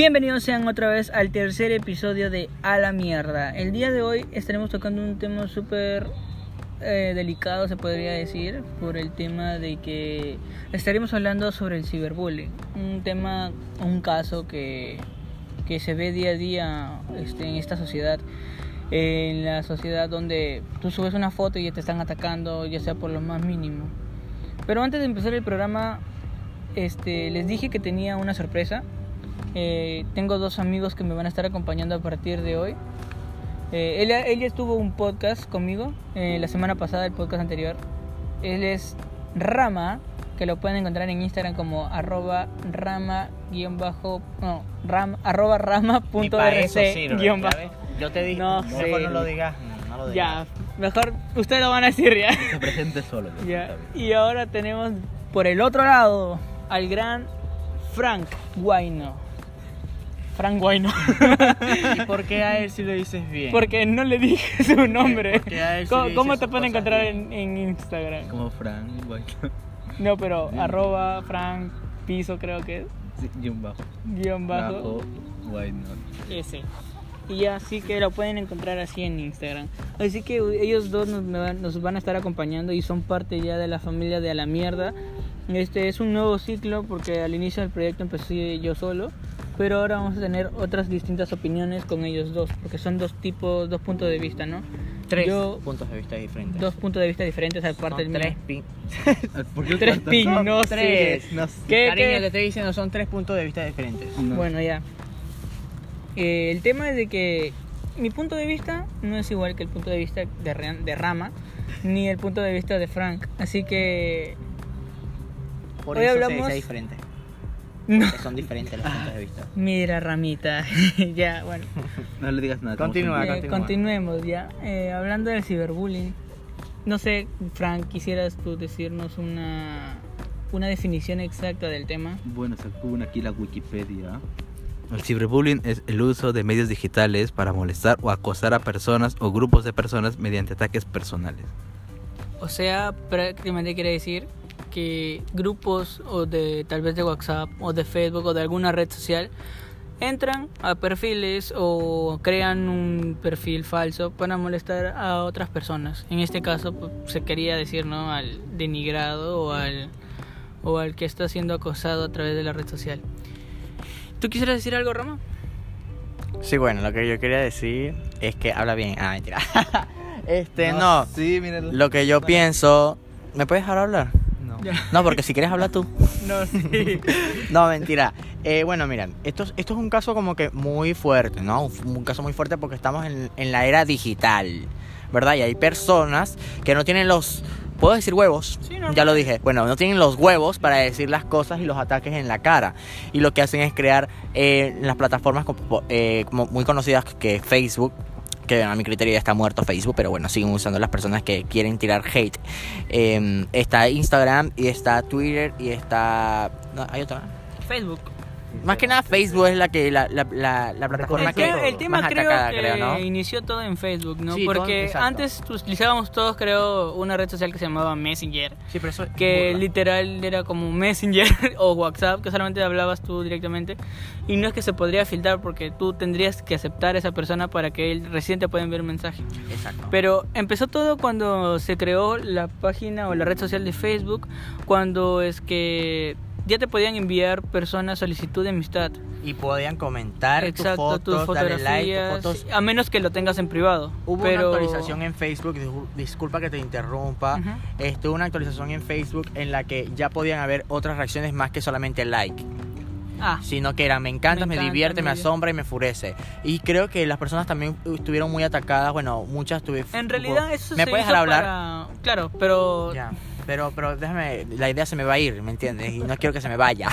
Bienvenidos sean otra vez al tercer episodio de A la Mierda. El día de hoy estaremos tocando un tema súper eh, delicado, se podría decir, por el tema de que estaremos hablando sobre el ciberbullying. Un tema, un caso que, que se ve día a día este, en esta sociedad. En la sociedad donde tú subes una foto y ya te están atacando, ya sea por lo más mínimo. Pero antes de empezar el programa, este, les dije que tenía una sorpresa. Eh, tengo dos amigos que me van a estar acompañando a partir de hoy. Eh, él, él ya estuvo un podcast conmigo eh, la semana pasada, el podcast anterior. Él es Rama, que lo pueden encontrar en Instagram como arroba rama guion bajo, no, ram, arroba rama punto rc guion ¿ya bajo. Yo te dije, No mejor no lo digas, no, lo Ya, mejor ustedes lo van a decir ya. Se presente solo. Ya. Y ahora tenemos por el otro lado al gran Frank Guaino. Frank Guaino. ¿Y por qué a él si lo dices bien? Porque no le dije su nombre. A él sí ¿Cómo, le cómo te pueden encontrar en, en Instagram? Como Frank, guay. No, pero Bien. arroba Frank Piso creo que es. Sí, guion bajo. Guión bajo. Bajo, guay, no. Ese. Y así que lo pueden encontrar así en Instagram. Así que ellos dos nos, nos van a estar acompañando y son parte ya de la familia de A la Mierda. Este es un nuevo ciclo porque al inicio del proyecto empecé yo solo. Pero ahora vamos a tener otras distintas opiniones con ellos dos. Porque son dos tipos, dos puntos de vista, ¿no? Tres Yo- puntos de vista diferentes. Dos puntos de vista diferentes aparte del tres pin... ¿Por qué Tres pin, no tres. sé. No sé. ¿Qué, Cariño, qué? te estoy diciendo, son tres puntos de vista diferentes. No. Bueno, ya. Eh, el tema es de que mi punto de vista no es igual que el punto de vista de, de Rama, ni el punto de vista de Frank. Así que... Por Hoy eso hablamos- se dice diferente. No. son diferentes los puntos de vista. Mira, Ramita. ya, bueno. No le digas nada. Continúa, Eh, continúa. continuemos ya. Eh, hablando del ciberbullying. No sé, Frank, quisieras tú decirnos una, una definición exacta del tema. Bueno, sacó aquí la Wikipedia. El ciberbullying es el uso de medios digitales para molestar o acosar a personas o grupos de personas mediante ataques personales. O sea, prácticamente quiere decir que grupos o de tal vez de WhatsApp o de Facebook o de alguna red social entran a perfiles o crean un perfil falso para molestar a otras personas. En este caso pues, se quería decir, ¿no? Al denigrado o al o al que está siendo acosado a través de la red social. ¿Tú quisieras decir algo, Rama? Sí, bueno, lo que yo quería decir es que habla bien. Ah, mentira. este, no. Sí, mira. Lo que yo pienso. ¿Me puedes dejar hablar? No. No, porque si quieres hablar tú. No, sí. No, mentira. Eh, bueno, miren, esto, es- esto es un caso como que muy fuerte, ¿no? Un, un caso muy fuerte porque estamos en, en la era digital, ¿verdad? Y hay personas que no tienen los... ¿Puedo decir huevos? Sí, normal. ya lo dije. Bueno, no tienen los huevos para decir las cosas y los ataques en la cara. Y lo que hacen es crear eh, las plataformas como, eh, como muy conocidas que Facebook, que a mi criterio ya está muerto Facebook, pero bueno, siguen usando las personas que quieren tirar hate. Eh, está Instagram y está Twitter y está... no, hay otra. Facebook. Más que nada Facebook es la que la, la, la, la plataforma El, que el tema más creo atacada, que creo, ¿no? inició todo en Facebook, ¿no? Sí, Porque antes utilizábamos todos, creo, una red social que se llamaba Messenger, Sí, pero eso es que literal era como Messenger o WhatsApp, que solamente hablabas tú directamente. Y no es que se podría filtrar porque tú tendrías que aceptar a esa persona para que él recién te pueda enviar un mensaje. Exacto. Pero empezó todo cuando se creó la página o la red social de Facebook, cuando es que ya te podían enviar personas solicitud de amistad. y podían comentar Exacto, tus fotos, tus fotografías, like, tus fotos. a menos que lo tengas en privado. Hubo pero... una actualización en Facebook, discul- disculpa que te interrumpa. Este, hubo una actualización en Facebook en la que ya podían haber otras reacciones más que solamente like, Ah, sino que era me encanta, Me me, encanta, divierte, me me- asombra y me enfurece. Y creo que las personas también estuvieron muy atacadas, bueno, muchas tuvieron... en realidad eso ¿Me se puedes dejar hablar? para- Claro, pero... Ya, pero, pero déjame, la idea se me va a ir, ¿me entiendes? Y no quiero que se me vaya.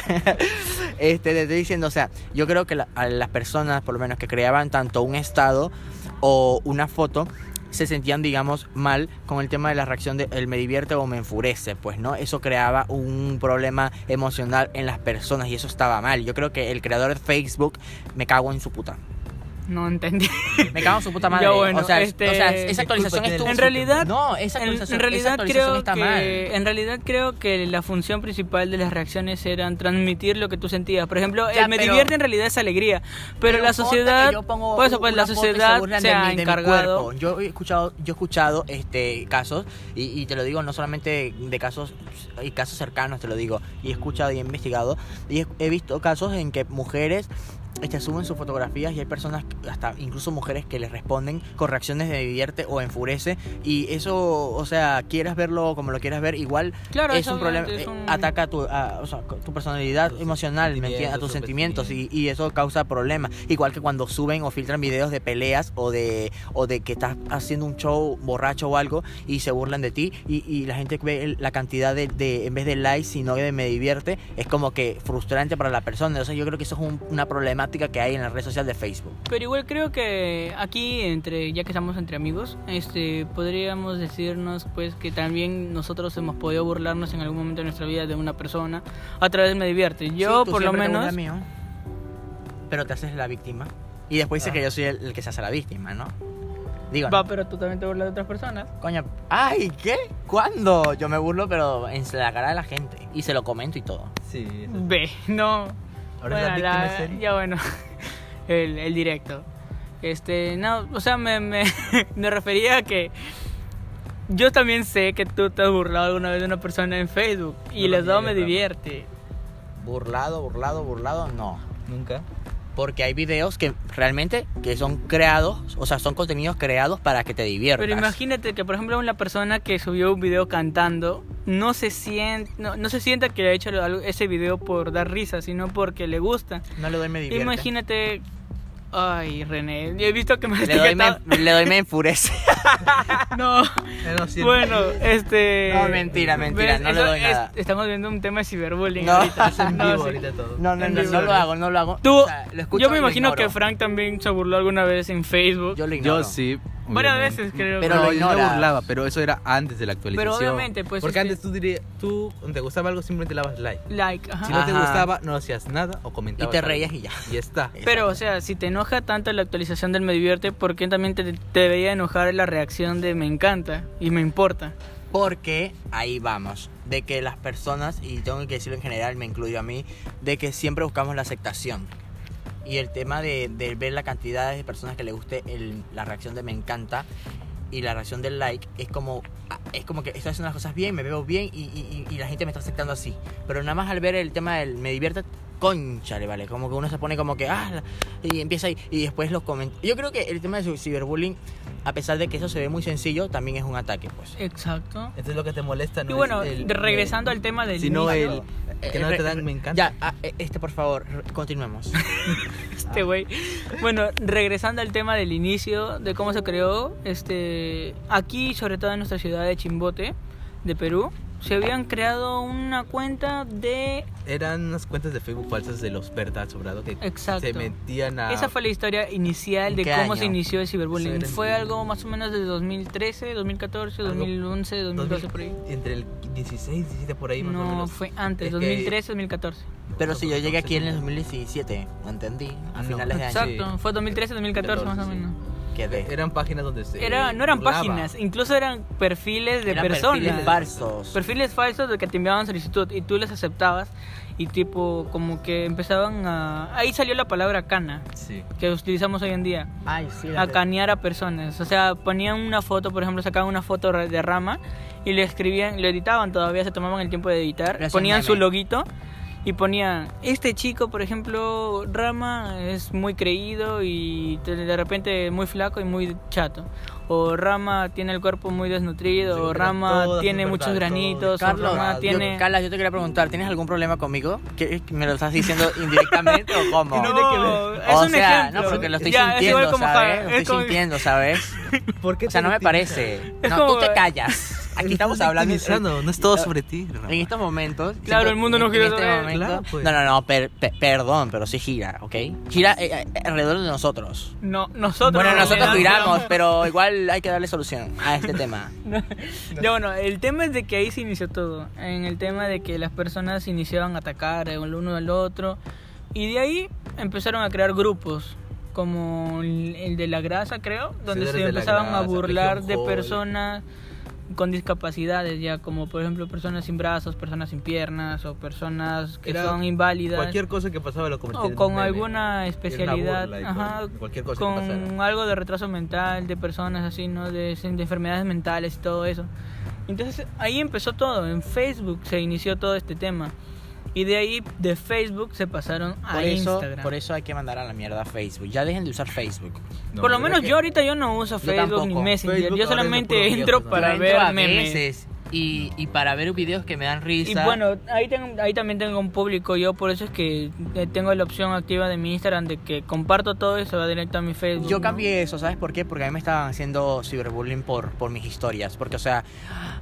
este, te estoy diciendo, o sea, yo creo que a las personas, por lo menos que creaban tanto un estado o una foto, se sentían, digamos, mal con el tema de la reacción de el me divierte o me enfurece, pues, ¿no? Eso creaba un problema emocional en las personas y eso estaba mal. Yo creo que el creador de Facebook me cago en su puta. No entendí. Me cago en su puta madre. Ya, bueno, o, sea, este- o sea, esa actualización Disculpa, estuvo... En realidad, No, esa actualización, en realidad esa actualización creo está que mal. en realidad creo que la función principal de las reacciones eran transmitir lo que tú sentías. Por ejemplo, Ya, el me pero- divierte en realidad es alegría, pero, la ponte que sociedad, yo pongo por eso pues la se sociedad se de ha mi- encargado. Yo he escuchado, yo he escuchado este casos y, y te lo digo no solamente de casos y casos cercanos te lo digo y he escuchado y he investigado y he, he visto casos en que mujeres este, suben sus fotografías y hay personas, hasta incluso mujeres que les responden con reacciones de divierte o enfurece y eso, o sea, quieras verlo como lo quieras ver, igual Claro, es un problema, es eh, un- ataca a tu, a- o sea, tu personalidad Tus emocional, ¿me entiendes? a tus sentimientos, y, y eso causa problemas. Igual que cuando suben o filtran videos de peleas o de, o de que estás haciendo un show borracho o algo y se burlan de ti y, y la gente ve la cantidad de, de- en vez de likes, sino de me divierte, es como que frustrante para la persona. Entonces yo creo que eso es un- una problemática que hay en la red social de Facebook. Pero igual creo que aquí entre ya que estamos entre amigos, este podríamos decirnos pues que también nosotros hemos podido burlarnos en algún momento de nuestra vida de una persona a través de me divierte. Yo Sí, tú por lo menos mío, pero te haces la víctima. Y después dice Ah. que yo soy el, el que se hace la víctima, ¿no? Digo, va, pero tú también te burlas de otras personas. Coño, ay, ¿qué? ¿Cuándo? Yo me burlo, pero en la cara de la gente. Y se lo comento y todo. Sí. Ve, no. Ahora Bueno, es la víctima la- en serie. ya bueno, el, el directo. Este, no, o sea, me, me, me refería a que yo también sé que tú te has burlado alguna vez de una persona en Facebook y No les dado me divierte. Burlado, burlado, burlado, no. Nunca. Porque hay videos que realmente que son creados, o sea, son contenidos creados para que te diviertas. Pero imagínate que, por ejemplo, una persona que subió un video cantando no se siente, no, no se sienta que ha hecho ese video por dar risa, sino porque le gusta. No le doy me divierte. Imagínate, ay, René, he visto que me has Le doy me, le doy me enfurece. No. No, sí, Bueno, este. No, mentira, mentira, no le doy nada. estamos viendo un tema de ciberbullying No. ahorita. Es en No, vivo ahorita todo. No, no, no, no lo hago, no lo hago. Tú, O sea, lo escucho yo me imagino que Frank también se burló alguna vez en Facebook. Yo lo ignoro. Yo sí. Varias veces creo. Pero no, lo yo ignoras. burlaba, pero eso era antes de la actualización. Pero obviamente, pues, Porque este- antes tú dirías, tú, cuando te gustaba algo, simplemente le dabas like. Like, ajá. Si no te Ajá. gustaba, no hacías nada o Y comentabas. te algo. reías y ya. Y ya está. Pero, o sea, si te enoja tanto la actualización del me divierte, ¿por qué también te, te debería enojar la reacción de me encanta y me importa? Porque ahí vamos, de que las personas, y tengo que decirlo en general, me incluyo a mí, de que siempre buscamos la aceptación. Y el tema de, de ver la cantidad de personas que le guste el- la reacción de me encanta y la reacción del like es como es como que estoy haciendo las cosas bien, me veo bien y, y- la gente me está aceptando así. Pero nada más al ver el tema del me divierte, conchale, vale. Como que uno se pone como que, ah, y empieza ahí, y después los comentarios. Yo creo que el tema de ciberbullying, a pesar de que eso se ve muy sencillo, también es un ataque, pues. Exacto. Entonces lo que te molesta no Y bueno, es el, de- regresando al tema del sino inicio, el que no Eh, te dan me encanta. Ya, ah, eh, este por favor, continuemos. este güey. Bueno, regresando al tema del inicio, de cómo se creó, este, aquí, sobre todo en nuestra ciudad de Chimbote, de Perú, se habían creado una cuenta de... Eran unas cuentas de Facebook falsas de los verdad sobrado que Exacto. se metían a Esa fue la historia inicial de ¿En qué cómo año? se inició el ciberbullying. Fue algo más o menos de 2013, 2014, Algo- 2011, 2012 por ahí. entre el 16, 17 por ahí más o No, menos. fue antes, Es que- 2013, 2014. Pero si yo llegué aquí en el 2017, entendí, a No. finales de año. Exacto, fue 2013, 2014 más o 14, sí. Quedé. Eran páginas donde se Era, no eran burlaba. páginas, incluso eran perfiles de Eran personas. perfiles falsos. Perfiles falsos de que te enviaban solicitud y tú les aceptabas y tipo como que empezaban a... Ahí salió la palabra cana, Sí. que utilizamos hoy en día. Ay, sí, A canear a personas. O sea, ponían una foto, por ejemplo, sacaban una foto de rama y le escribían, lo editaban todavía, se tomaban el tiempo de editar. Le hacían Ponían su loguito y ponían, este chico, por ejemplo, Rama es muy creído y de repente muy flaco y muy chato. O Rama tiene el cuerpo muy desnutrido, Sí, o Rama todo, tiene muchos granitos, o Carlos, Rama yo- tiene... Carla, yo te quería preguntar, ¿tienes algún problema conmigo? ¿Qué- ¿Me lo estás diciendo indirectamente o cómo? tiene que ver. es o un sea, ejemplo. no, porque lo estoy Ya, es igual sintiendo, como ¿sabes? Lo es estoy como- sintiendo, ¿sabes? ¿Por qué O sea, no me parece. Es No, como- tú te callas. Aquí estamos hablando... no es todo sobre ti. Rafa. En estos momentos... Claro, siento- el mundo no gira en este sobre él. momento- Claro, pues. No, no, no, per- per- perdón, pero sí gira, ¿ok? Gira eh, eh, alrededor de nosotros. No, nosotros... Bueno, en nosotros giramos, pero igual hay que darle solución a este tema. Ya bueno, el tema es de que ahí se inició todo. En el tema de que las personas iniciaban a atacar el uno al otro. Y de ahí empezaron a crear grupos como el de la grasa, creo, donde se empezaban a grasa, burlar Región de Hall. personas con discapacidades, ya como por ejemplo personas sin brazos, personas sin piernas o personas que Era son inválidas. Cualquier cosa que pasaba lo convertían o en con meme. alguna especialidad, ajá, con cualquier cosa con algo de retraso mental, de personas así, ¿no? De, de enfermedades mentales y todo eso. Entonces ahí empezó todo, en Facebook se inició todo este tema. Y de ahí, de Facebook, se pasaron a Por eso, Instagram. por eso hay que mandar a la mierda a Facebook. Ya dejen de usar Facebook. No, Por lo ¿verdad menos yo ahorita yo no uso Facebook ni. Messenger. Facebook yo solamente entro para ver entro memes. veces y, y para ver videos que me dan Y risa. bueno, ahí, tengo, ahí también tengo un público yo, por eso es que eh, tengo la opción activa de mi Instagram de que comparto todo y se va directo a mi Facebook. Yo ¿no? cambié eso, ¿sabes por qué? Porque a mí me estaban haciendo ciberbullying por, por mis historias. Porque, o sea,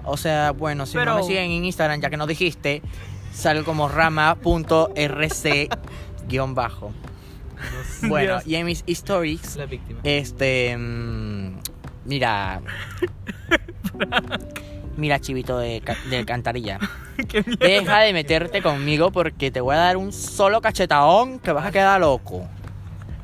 o sea, bueno, si Pero- no me siguen en Instagram, ya que no dijiste, salgo como rama.rc guion bajo. Bueno, y en mis stories, La víctima. este. mm, mira. Mira, chivito de, ca- de cantarilla. Qué mierda. Deja de meterte conmigo porque te voy a dar un solo cachetadón que vas a quedar loco.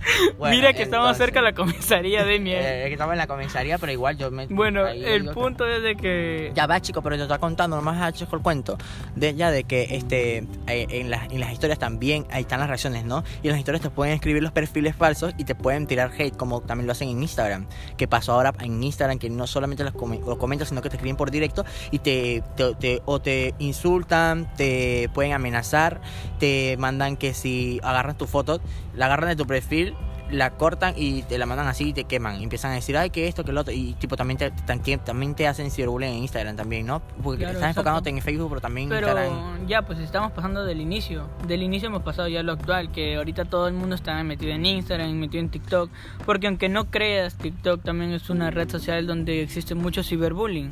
Bueno, Mira que estamos cerca de la comisaría de mierda. eh, que estaba en la comisaría, pero igual yo me. bueno, el que- punto es de que... Ya va, chico, pero te está contando, nomás ha hecho el cuento. De ya de que este eh, en, las, en las historias también ahí están las reacciones, ¿no? Y en las historias te pueden escribir los perfiles falsos y te pueden tirar hate, como también lo hacen en Instagram. Que pasó ahora en Instagram, que no solamente los come- lo comentan, sino que te escriben por directo y te, te- te- o te insultan, te pueden amenazar, te mandan que si agarran tu foto, la agarran de tu perfil la cortan y te la mandan así y te queman. Y empiezan a decir, ay, que esto, que lo otro. Y tipo, también te, también, también te hacen ciberbullying en Instagram también, ¿no? Porque Claro, estás exacto. enfocándote en Facebook, pero también en Pero Instagram. ya, pues estamos pasando del inicio. Del inicio hemos pasado ya a lo actual, que ahorita todo el mundo está metido en Instagram, metido en TikTok. Porque aunque no creas, TikTok también es una red social donde existe mucho ciberbullying.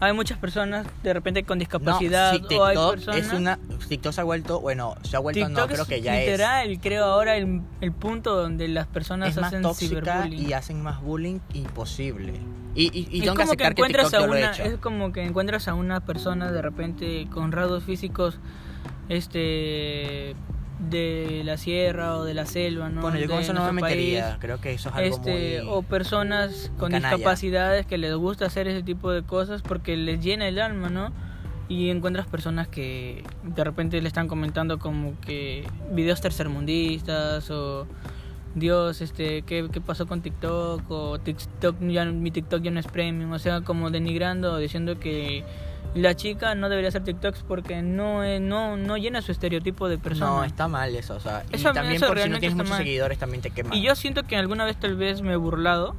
Hay muchas personas de repente con discapacidad sí, o hay TikTok personas... es una TikTok se ha vuelto bueno se ha vuelto TikTok no creo es que ya literal, creo ahora el, el punto donde las es personas es más hacen tóxica ciberbullying. y hacen más bullying imposible y, y, y es tengo como que encuentras TikTok a he una es como que encuentras a una persona de repente con rasgos físicos este de la sierra o de la selva no bueno yo con De eso no me metería país. creo que eso es algo este muy o personas con canalla. discapacidades que les gusta hacer ese tipo de cosas porque les llena el alma no y encuentras personas que de repente le están comentando como que videos tercermundistas o Dios, este, ¿qué, qué pasó con TikTok? O TikTok, ya, mi TikTok ya no es premium. O sea, como denigrando, diciendo que la chica no debería hacer TikToks porque no, es- no, no llena su estereotipo de persona. no está mal eso o sea y Eso- también eso por si no tienes muchos mal. seguidores también te queman Y yo siento que alguna vez tal vez me he burlado.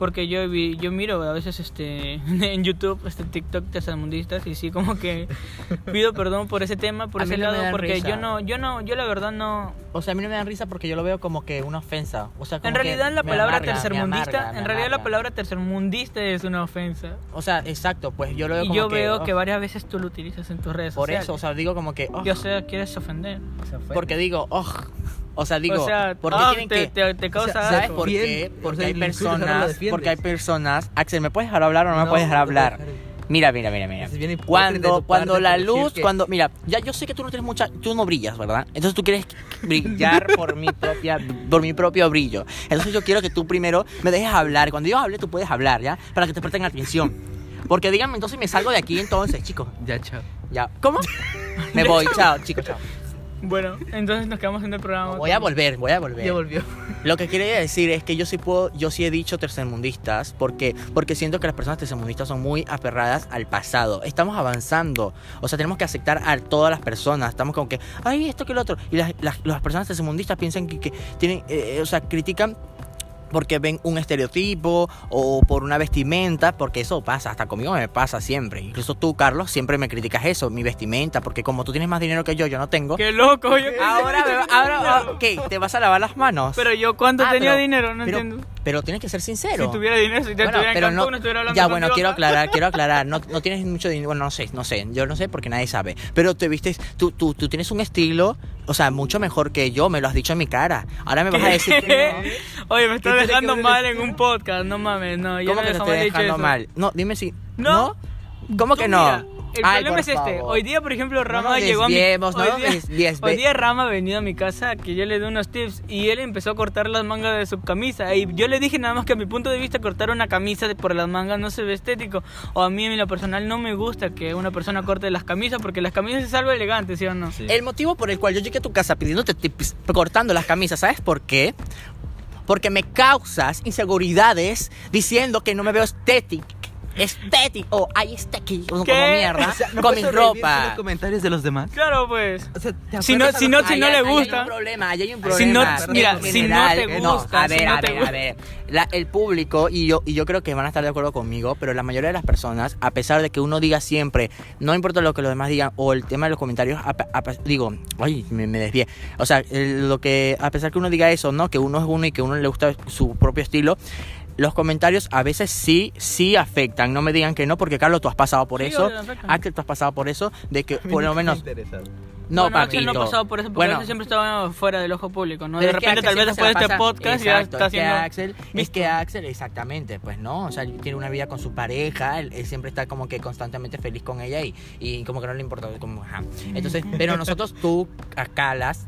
Porque yo vi, yo miro a veces este en YouTube este TikTok tercermundistas y sí como que pido perdón por ese tema, por A ese no lado, porque risa. yo no, yo no, yo la verdad no, o sea a mí no me dan risa porque yo lo veo como que una ofensa o sea como En que realidad la me palabra amarga, tercermundista, amarga, en realidad la palabra tercermundista es una ofensa. o sea exacto pues yo lo veo Y como yo que, veo oh, que varias veces tú lo utilizas en tus redes por sociales. eso o sea digo como que oh, Yo sé, quieres ofender. Porque digo, oh, o sea, digo, o sea, ¿por qué ah, tienen te, que te, te causa O sea, ¿Sabes por qué? o Porque sea, hay personas, porque hay personas, Axel, ¿me puedes dejar hablar o no, me No, puedes dejar hablar? Mira, mira, mira, mira. Cuando cuando la luz, que- cuando mira, ya yo sé que tú no tienes mucha, tú no brillas, ¿verdad? Entonces tú quieres brillar por mi propia por mi propio brillo. Entonces yo quiero que tú primero me dejes hablar. Cuando yo hable, tú puedes hablar, ¿ya? Para que te presten atención. Porque díganme, entonces me salgo de aquí entonces, chicos. Ya, chao. Ya. ¿Cómo? Me voy, chao, chicos, chao. Bueno, entonces nos quedamos en el programa. Voy a volver, voy a volver. Ya volvió. Lo que quería decir es que yo sí puedo, yo sí he dicho tercermundistas, porque porque siento que las personas tercermundistas son muy aferradas al pasado. Estamos avanzando, o sea, tenemos que aceptar a todas las personas. Estamos como que, ay, esto que lo otro. Y las, las, las personas tercermundistas piensan que, que tienen, eh, o sea, critican porque ven un estereotipo o por una vestimenta, porque eso pasa, hasta conmigo me pasa siempre. Incluso tú, Carlos, siempre me criticas eso, mi vestimenta, porque como tú tienes más dinero que yo, yo no tengo. Qué loco, yo Ahora, me va- ahora, ¿qué? ¿Te vas a lavar las manos? Pero yo cuánto Ah, tenía pero- dinero, no pero, entiendo. pero tienes que ser sincero. Si tuviera dinero, si te Bueno, estuviera en pero Cancún, no, no estuviera hablando ya bueno, contigo quiero acá. aclarar, quiero aclarar, no, no tienes mucho dinero, bueno, no sé, no sé, yo no sé porque nadie sabe, pero te vistes, tú, tú, tú tienes un estilo, o sea, mucho mejor que yo, me lo has dicho en mi cara, ahora me vas a decir que no. Oye, me estás dejando mal en un podcast, no mames, no. ya ¿Cómo me que dejó estoy dejando eso. mal? No, dime si, No. ¿no? ¿Cómo que no? mira, el Ay, problema es este. favor. Hoy día, por ejemplo, Rama nos llegó a mi no hoy día- Hoy día Rama ha venido a mi casa que yo le di unos tips y él empezó a cortar las mangas de su camisa. Y yo le dije nada más que a mi punto de vista cortar una camisa de por las mangas no se ve estético. O a mí en lo personal no me gusta que una persona corte las camisas porque las camisas es algo elegante, ¿sí o no? Sí. El motivo por el cual yo llegué a tu casa pidiéndote tips, cortando las camisas, ¿sabes por qué? Porque me causas inseguridades diciendo que no me veo estético. Estético, o hay estético, como ¿Qué? mierda, O sea, ¿no con mi ropa. los comentarios de los demás? Claro, pues. O sea, ¿te Si no- si a no- si no Ahí le ahí gusta. Hay un problema, ahí hay un Si problema. no- mira, En si no te general, gusta, a si ver, no a te ver, gusta. a ver. La- el público, y yo, y yo creo que van a estar de acuerdo conmigo, pero la mayoría de las personas, a pesar de que uno diga siempre, no importa lo que los demás digan, o el tema de los comentarios, a a digo, ay, me, me desvié. O sea, el- lo que, a pesar que uno diga eso, ¿no? Que uno es uno y que uno le gusta su propio estilo. Los comentarios a veces sí, sí afectan. No me digan que no, porque Carlos, tú has pasado por Sí, eso. Axel, tú has pasado por eso. De que por no lo me menos. No, bueno, Axel no ha pasado por eso porque Bueno, siempre estaba fuera del ojo público, ¿no? De repente, tal vez después de este podcast ya está es que haciendo. Axel, es que Axel, exactamente, pues no, o sea, él tiene una vida con su pareja, él, él siempre está como que constantemente feliz con ella y, y como que no le importa, como, ajá. Entonces, pero nosotros, tú, Calas,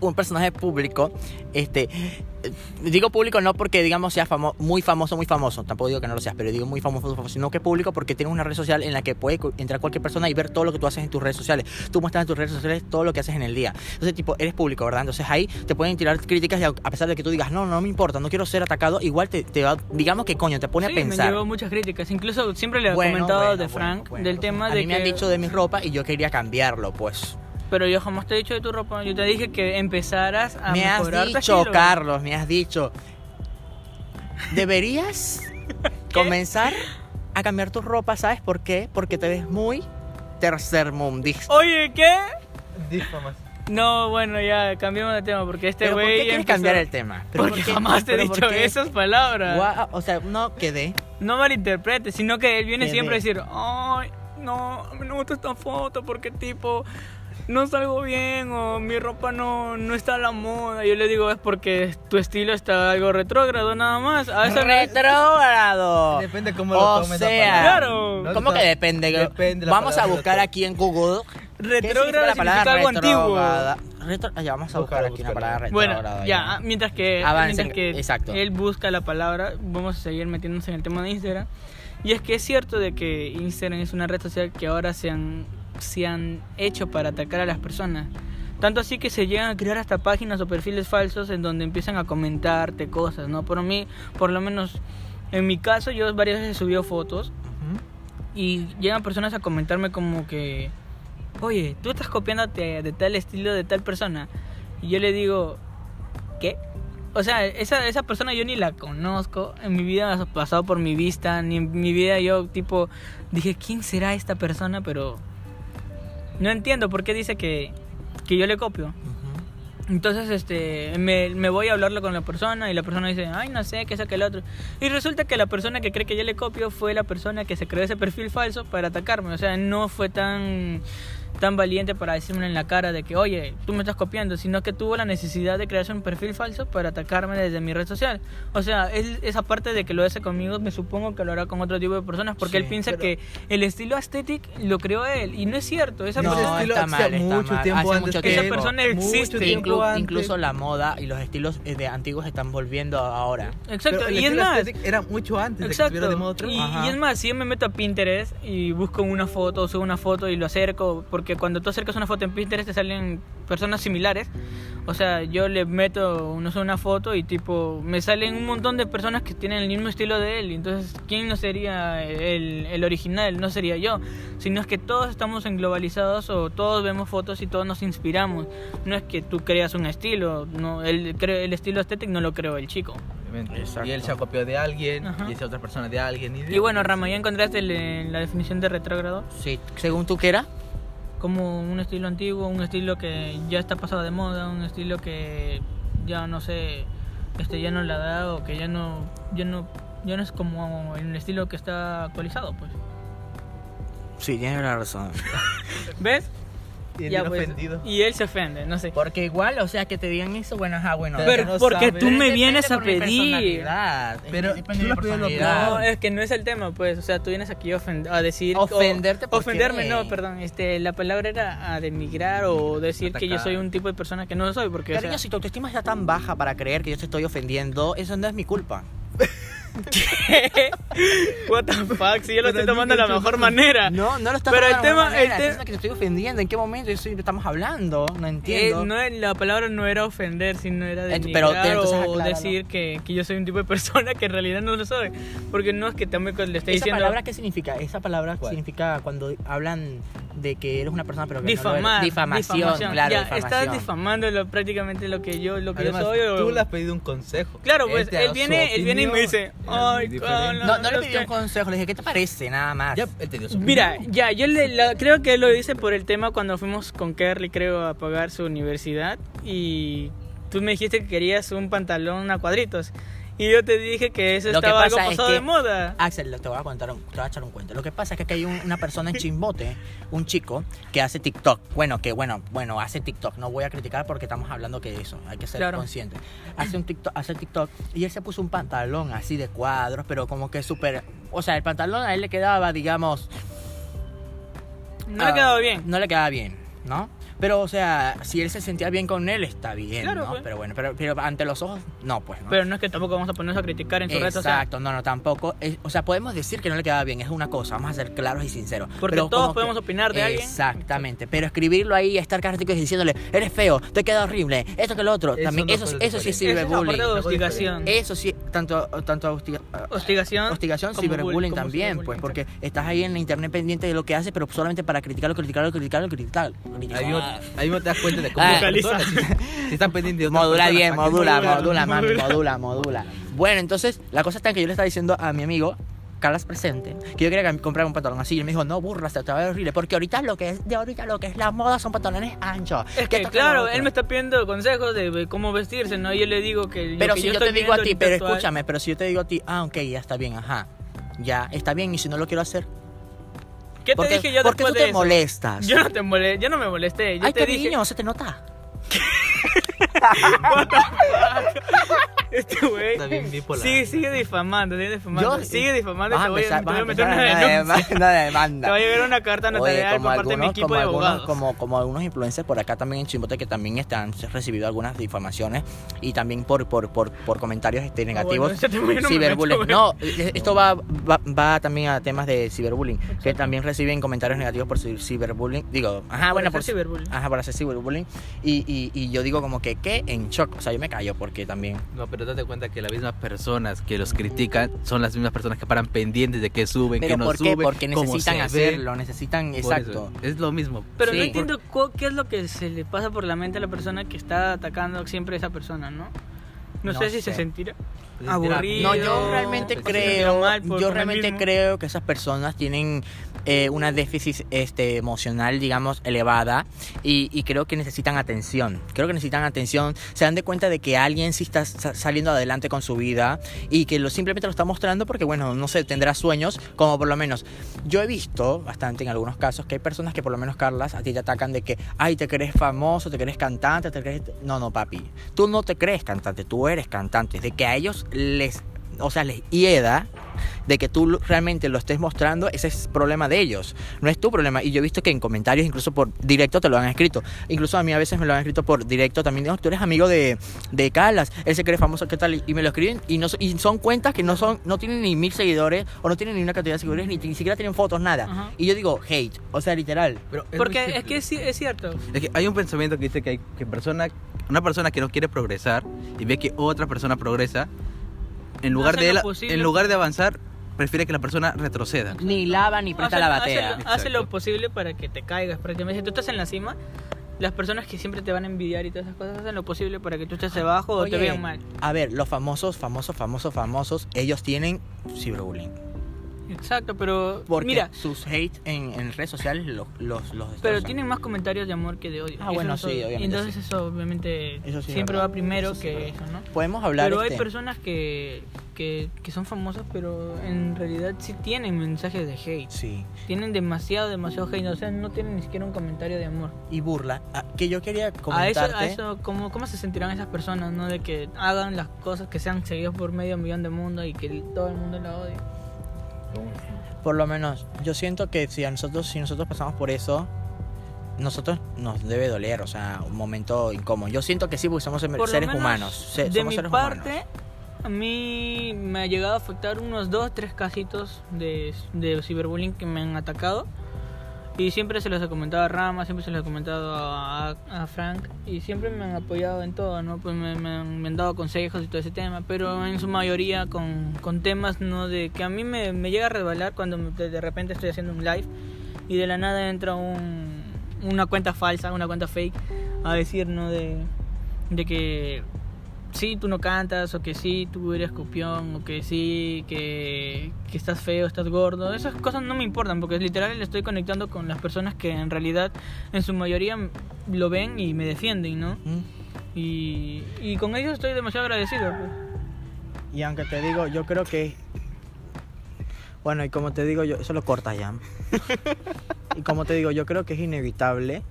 un personaje público, este, digo público no porque digamos sea famo- muy famoso, muy famoso, tampoco digo que no lo seas, pero digo muy famoso, famoso, sino que público porque tienes una red social en la que puede entrar cualquier persona y ver todo lo que tú haces en tus redes sociales. Tú muestras en tus redes sociales todo lo que haces en el día. Entonces, tipo, eres público, ¿verdad? Entonces ahí te pueden tirar críticas y a a pesar de que tú digas, no, no me importa, no quiero ser atacado, igual te, te va, digamos que coño, te pone Sí, a me pensar. llegó muchas críticas. Incluso siempre le he Bueno, comentado bueno, de Frank bueno. del tema a de mí me han dicho de mi ropa y yo quería cambiarlo, pues. Pero yo jamás te he dicho de tu ropa. Yo te dije que empezaras a me has mejorar tu dicho, estilo. Carlos, me has dicho. Deberías comenzar a cambiar tu ropa, ¿sabes por qué? Porque te ves muy tercermundista. Oye, ¿qué? Difamación. No, bueno, ya cambiemos de tema porque este ¿Pero por güey qué ya quieres empezó- cambiar el tema? ¿Pero Porque por qué? jamás te he ¿Pero por dicho esas palabras. O sea, no quedé. No malinterpretes, sino que él viene Quedé. siempre a decir, ay, no me gusta esta foto porque tipo no salgo bien o mi ropa no, no está a la moda. Yo le digo es porque tu estilo está algo retrógrado nada más. A veces Retrógrado. Depende cómo lo O tomes la sea, palabra. Claro. No, ¿Cómo que depende? Vamos a buscar aquí en Google. ¿Qué significa retrógrado la palabra significa algo antiguo. Retro- ah, ya vamos a buscar aquí una palabra Bueno, retrógrada. ya, mientras que, mientras que exacto. él busca la palabra, vamos a seguir metiéndonos en el tema de Instagram. Y es que es cierto de que Instagram es una red social que ahora se han, se han hecho para atacar a las personas. Tanto así que se llegan a crear hasta páginas o perfiles falsos en donde empiezan a comentarte cosas, ¿no? Por mí, por lo menos en mi caso, yo varias veces he subido fotos y llegan personas a comentarme como que, oye, tú estás copiándote de tal estilo de tal persona. Y yo le digo, ¿qué? O sea, esa, esa persona yo ni la conozco, en mi vida ha pasado por mi vista, ni en mi vida yo tipo dije, ¿quién será esta persona? Pero no entiendo por qué dice que, que yo le copio. Entonces, este, me, me voy a hablarlo con la persona y la persona dice, ay, no sé, que saque el otro. Y resulta que la persona que cree que yo le copio fue la persona que se creó ese perfil falso para atacarme. O sea, no fue tan, tan valiente para decirme en la cara de que, oye, tú me estás copiando, sino que tuvo la necesidad de crearse un perfil falso para atacarme desde mi red social. O sea, él, esa parte de que lo hace conmigo, me supongo que lo hará con otro tipo de personas porque Sí, él piensa pero- que el estilo aesthetic lo creó él. Y no es cierto. Esa No, persona... está mal, está mucho mal. tiempo Hace mucho que Esa tiempo. persona existe. tiempo Inclu- antes. incluso la moda y los estilos de antiguos están volviendo ahora. Exacto. Pero el y es más... era mucho antes de que Exacto. de moda. Y, y es más, si yo me meto a Pinterest y busco una foto, subo una foto y lo acerco, porque cuando tú acercas una foto en Pinterest te salen personas similares. O sea, yo le meto, no sé, una foto y tipo, me salen un montón de personas que tienen el mismo estilo de él. Entonces, ¿quién no sería el, el original? No sería yo. Sino es que todos estamos englobalizados o todos vemos fotos y todos nos inspiramos. No es que tú creas un estilo, no, el, el estilo estético no lo creó el chico. Exacto. Y él se copió de alguien, Ajá. y esa otra persona de alguien. Y, de- Y bueno, Rama, ¿ya encontraste el- la definición de retrógrado? Sí, según tú qué era. Como un estilo antiguo, un estilo que ya está pasado de moda, un estilo que ya no sé, este ya no la da o que ya no ya no ya no es como el estilo que está actualizado, pues. Sí, tienes la razón. ¿Ves? Y Ya, pues, ofendido. y él se ofende, no sé. Porque igual, o sea, que te digan eso, bueno, ajá, bueno. Pero no porque sabe. tú me vienes a pedir. Pero tú lo. No, es que no es el tema, pues. O sea, tú vienes aquí a, decir. o- Ofenderte, ¿por Ofenderme, qué? no, perdón. Este, la palabra era a denigrar o decir que yo soy un tipo de persona que no lo soy. Porque, o Cariño, sea, si tu autoestima está tan baja para creer que yo te estoy ofendiendo, eso no es mi culpa. What the fuck, si yo lo Pero estoy tomando de la mejor tú- manera. No, no lo estás Pero el tomando de tema- manera, el te- diciendo que te estoy ofendiendo. ¿En qué momento yo soy- estamos hablando? No Eh, entiendo. no, la palabra no era ofender, sino era Eh, denigrar pero te- o decir que, que yo soy un tipo de persona que en realidad no lo soy. Porque no es que también le esté ¿Esa diciendo palabra qué significa? Esa palabra ¿Cuál? significa cuando hablan de que eres una persona pero que no difamar. lo eres. Difamación, difamación. claro, Ya, difamación. estás difamando lo- prácticamente lo que yo, lo que Además, yo soy. o- tú le has pedido un consejo. Claro, pues te ha él viene, él viene y me dice, ay, diferente. Carla, No, no le pedí un que-". consejo, le dije, ¿qué te parece? Nada más. Ya, él te dio su Mira, opinión. ya, yo le, la- creo que él lo hice por el tema cuando fuimos con Kerly, creo, a pagar su universidad y tú me dijiste que querías un pantalón a cuadritos y yo te dije que eso Lo que estaba algo pasa es pasado que- de moda. Axel, te voy a contar, un- te voy a echar un cuento. Lo que pasa es que aquí hay un- una persona en Chimbote, un chico que hace TikTok. Bueno, que bueno, bueno, hace TikTok. No voy a criticar porque estamos hablando que eso, hay que ser Claro. consciente. Hace un TikTok, hace TikTok y él se puso un pantalón así de cuadros, pero como que súper, o sea, el pantalón a él le quedaba, digamos, No ah, le quedaba bien. No le quedaba bien, ¿no? Pero, o sea, si él se sentía bien con él, está bien, Claro, ¿no? pues. Pero bueno, pero, pero ante los ojos, no, pues, ¿no? Pero no es que tampoco vamos a ponernos a criticar en su social. Exacto, no, no, tampoco. Es- o sea, podemos decir que no le queda bien, es una cosa, vamos a ser claros y sinceros. Porque Pero todos que- podemos opinar de alguien. Exactamente, pero escribirlo ahí y estar crítico y diciéndole, eres feo, te queda horrible, esto que lo otro, Eso también, no eso, eso sí Algo hostigación. Eso sí, tanto, tanto hostiga- Hostigación. hostigación, como ciberbullying también, ciberbullying, pues, porque estás ahí en la internet pendiente de lo que hace, pero solamente para criticarlo, criticarlo, criticarlo, criticarlo. criticarlo. Ahí mismo, ahí mismo te das cuenta de cómo Ah. personas, si, si están pendientes Modula bien, ¿para qué modula, modula? modula, mami, Modula. modula, modula. Bueno, entonces, la cosa está en que yo le estaba diciendo a mi amigo, Carlas presente, que yo quería que- comprar un pantalón así. Y me dijo, no, burra, se te va a ver horrible. Porque ahorita lo que es, de ahorita lo que es la moda son pantalones anchos. Es que claro, él me está pidiendo consejos de cómo vestirse, ¿no? Y yo le digo que. Pero que si yo, te digo a ti, pero actual- escúchame, pero si yo te digo a ti, ah, ok, ya está bien, ajá. Ya, está bien, y si no lo quiero hacer. ¿Qué te porque, dije yo porque después tú de te eso? molestas. Yo no te molesté, yo no me molesté. Yo Ay, te cariño, dije. se te nota. Este güey. Sigue, sigue difamando, sigue difamando. Sigue difamando. Vas a empezar, te voy a meter una demanda, una demanda. Te va a llegar una carta notarial por parte de mi equipo como de algunos, abogados. como, como algunos influencers por acá también en Chimbote que también están recibido algunas difamaciones y también por, por, por, por comentarios este, negativos. Ah, me ciberbullying. no, eh, esto va, va, va también a temas de ciberbullying, que también reciben comentarios negativos por ci- ciberbullying. Digo, ajá, bueno, por ciberbullying. Ajá, por hacer ciberbullying. Y, y, y yo digo como que, ¿qué? En shock. O sea, yo me callo porque también... No, pero date cuenta que las mismas personas que los critican son las mismas personas que paran pendientes de qué suben, ¿Pero qué no por qué? suben. Porque necesitan ven. hacerlo, necesitan... Por Exacto. eso, Es lo mismo. Pero Sí. no entiendo qué es lo que se le pasa por la mente a la persona que está atacando siempre a esa persona, ¿no? No, No sé si se sentirá Es aburrido. No, yo realmente creo, mal yo realmente mismo. creo que esas personas tienen eh, una déficit este, emocional, digamos, elevada y, creo que necesitan atención. Creo que necesitan atención. Se dan de cuenta de que alguien sí está sa- saliendo adelante con su vida y que lo simplemente lo está mostrando porque, bueno, no sé, tendrá sueños, como por lo menos yo he visto bastante en algunos casos que hay personas que por lo menos, Carlas, a ti te atacan de que, ay, te crees famoso, te crees cantante, te crees... No, no, papi. Tú no te crees cantante, tú eres cantante. De que a ellos les, o sea, les hieda de que tú realmente lo estés mostrando, ese es problema de ellos, no es tu problema. Y yo he visto que en comentarios, incluso por directo, te lo han escrito. Incluso a mí a veces me lo han escrito por directo también. "No, tú eres amigo de, de Calas, él se cree famoso, ¿qué tal? Y me lo escriben y, no, y son cuentas que no son no tienen ni mil seguidores o no tienen ni una cantidad de seguidores, ni, ni siquiera tienen fotos, nada. Ajá. Y yo digo, hate, o sea, literal. Pero es muy Porque es que es cierto. Es que hay un pensamiento que dice que hay que persona, una persona que no quiere progresar y ve que otra persona progresa, en lugar, Hace de, en lugar de avanzar, prefiere que la persona retroceda. Ni lava ni presta Hace, la batea. hace lo posible para que te caigas. Prácticamente, si tú estás en la cima, las personas que siempre te van a envidiar y todas esas cosas hacen lo posible para que tú estés abajo o te vean mal. A ver, los famosos, famosos, famosos, famosos, ellos tienen ciberbullying. Exacto, pero Porque mira, sus hate en, en redes sociales los, los, los pero tienen más comentarios de amor que de odio. Ah, Eso bueno, no sí, obviamente, Y entonces sí. eso obviamente Eso sí siempre verdad. va primero Eso que eso, ¿no? Podemos hablar Pero hay este, personas que que, que son famosas, pero en realidad sí tienen mensajes de hate. Sí. Tienen demasiado, demasiado hate. O sea, no tienen ni siquiera un comentario de amor. Y burla. Ah, que yo quería A eso, comentarte. a eso ¿cómo, ¿cómo se sentirán esas personas, no? De que hagan las cosas que sean seguidos por medio millón de mundo y que todo el mundo la odie. Por lo menos, yo siento que si a nosotros, si nosotros pasamos por eso, nosotros nos debe doler, o sea, un momento incómodo. Yo siento que sí, porque somos Por seres humanos. se- de somos mi seres parte, humanos. a mí me ha llegado a afectar unos dos, tres casitos de, de ciberbullying que me han atacado. Y siempre se los he comentado a Rama, siempre se los he comentado a, Frank. Y siempre me han apoyado en todo, ¿no? Pues me, han, dado consejos y todo ese tema. Pero en su mayoría con, con temas, ¿no? De que a mí me, me llega a resbalar cuando de repente estoy haciendo un live. Y de la nada entra un, una cuenta falsa, una cuenta fake. A decir, ¿no? De, de que sí, tú no cantas, o que sí, tú eres copión, o que sí, que, que estás feo, estás gordo. Esas cosas no me importan, porque literal le estoy conectando con las personas que en realidad, en su mayoría, lo ven y me defienden, ¿no? ¿Mm? Y, y con ellos estoy demasiado agradecido. pues. Y aunque te digo, yo creo que. Bueno, y como te digo, yo. Eso lo cortas ya. y como te digo, yo creo que es inevitable,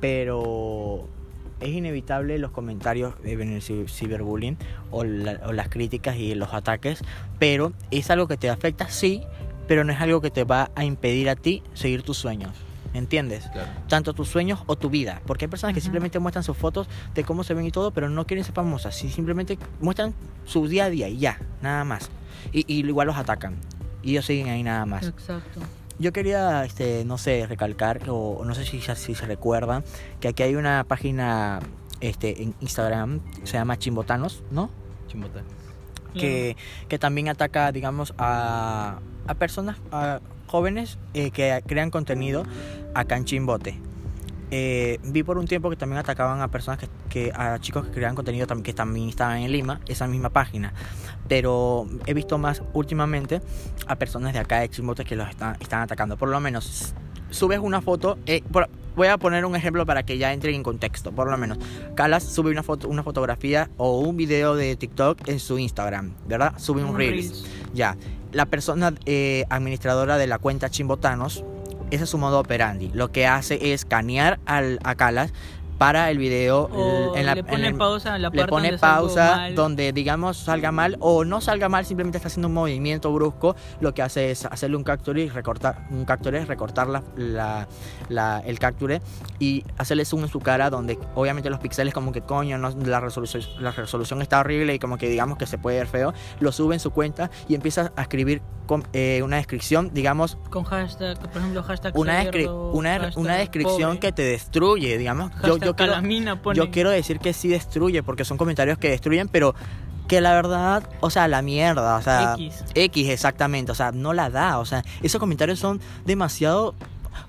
pero. Es inevitable los comentarios en el ci- ciberbullying o, la- o las críticas y los ataques, pero es algo que te afecta, sí, pero no es algo que te va a impedir a ti seguir tus sueños. ¿Entiendes? Claro. tanto tus sueños o tu vida. Porque hay personas que simplemente muestran sus fotos de cómo se ven y todo, pero no quieren ser famosas. Sí, simplemente muestran su día a día y ya, nada más. Y, y igual los atacan. Y ellos siguen ahí nada más. Exacto. Yo quería, este, no sé, recalcar, o no sé si, si se recuerdan, que aquí hay una página este, en Instagram, se llama Chimbotanos, ¿no? Chimbota. que, que también ataca, digamos, a, a personas, a jóvenes eh, que crean contenido acá en Chimbote. Eh, vi por un tiempo que también atacaban a personas que, que- a chicos que creaban contenido también, que también estaban en Lima, esa misma página. Pero he visto más últimamente a personas de acá de Chimbote que los están, están atacando. Por lo menos subes una foto, eh, por- voy a poner un ejemplo para que ya entren en contexto, por lo menos. Calas sube una foto, una fotografía o un video de TikTok en su Instagram, ¿verdad? Sube un, Un Reels. Reels. Ya. La persona eh, administradora de la cuenta Chimbotanos, ese es su modo operandi. Lo que hace es canear al, a Calas para el video. O en la- le en pone el- pausa en la le parte pone donde es pausa donde digamos salga mal o no salga mal simplemente está haciendo un movimiento brusco lo que hace es hacerle un capture y recortar un capture recortar la, la- la- el capture y hacerle zoom en su cara donde obviamente los píxeles como que coño no, la resolución la resolución está horrible y como que digamos que se puede ver feo lo sube en su cuenta y empieza a escribir con- eh, una descripción digamos Con hashtag, por ejemplo, hashtag una, descri- cerdo, una, hashtag una descripción pobre, que te destruye digamos yo, hashtag yo quiero yo decir que sí destruye, porque son comentarios que destruyen, pero que la verdad, o sea, la mierda, o sea, X. X exactamente, o sea, no la da, o sea, esos comentarios son demasiado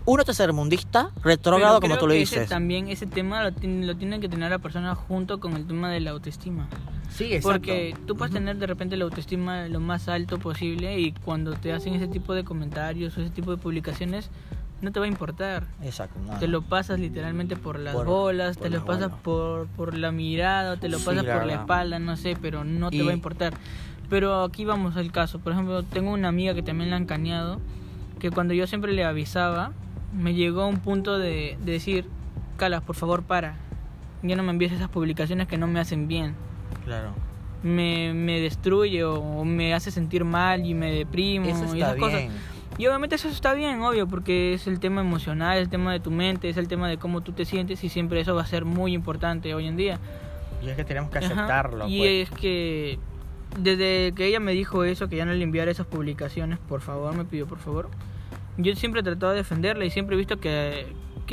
uno tercermundista, retrógrado como tú lo dices. Ese, también ese tema lo, tiene- lo tiene que tener la persona junto con el tema de la autoestima. Sí, exacto. Porque tú puedes tener de repente la autoestima lo más alto posible y cuando te hacen ese tipo de comentarios o ese tipo de publicaciones no te va a importar. Exacto, no, Te lo pasas literalmente por las Por- bolas, por te lo pasas bolas. por, por la mirada, te lo Sí, pasas la por la espalda, no sé, pero no te va a importar. Pero aquí vamos al caso. Por ejemplo, tengo una amiga que también la han cañado, que cuando yo siempre le avisaba, me llegó a un punto de, de decir, Calas, por favor, para. Ya no me envíes esas publicaciones que no me hacen bien. Claro. Me, me destruye o, o me hace sentir mal y me deprimo Eso y esas cosas. Y obviamente eso está bien, obvio, porque es el tema emocional, es el tema de tu mente, es el tema de cómo tú te sientes y siempre eso va a ser muy importante hoy en día. Y es que tenemos que Ajá. aceptarlo. Y pues. es que desde que ella me dijo eso, que ya no le enviara esas publicaciones, por favor, me pidió por favor. Yo siempre he tratado de defenderla y siempre he visto que,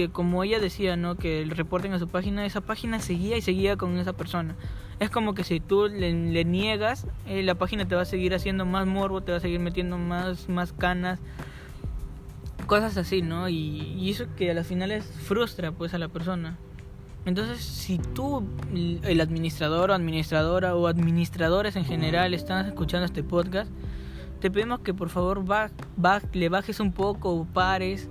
como ella decía, ¿no? Que el reporten a su página, esa página seguía y seguía con esa persona. Es como que si tú le, niegas, eh, la página te va a seguir haciendo más morbo, te va a seguir metiendo más, más canas, cosas así, ¿no? Y, eso que a las finales frustra pues a la persona. Entonces, si tú, el administrador o administradora o administradores en general están escuchando este podcast, te pedimos que por favor le bajes un poco o pares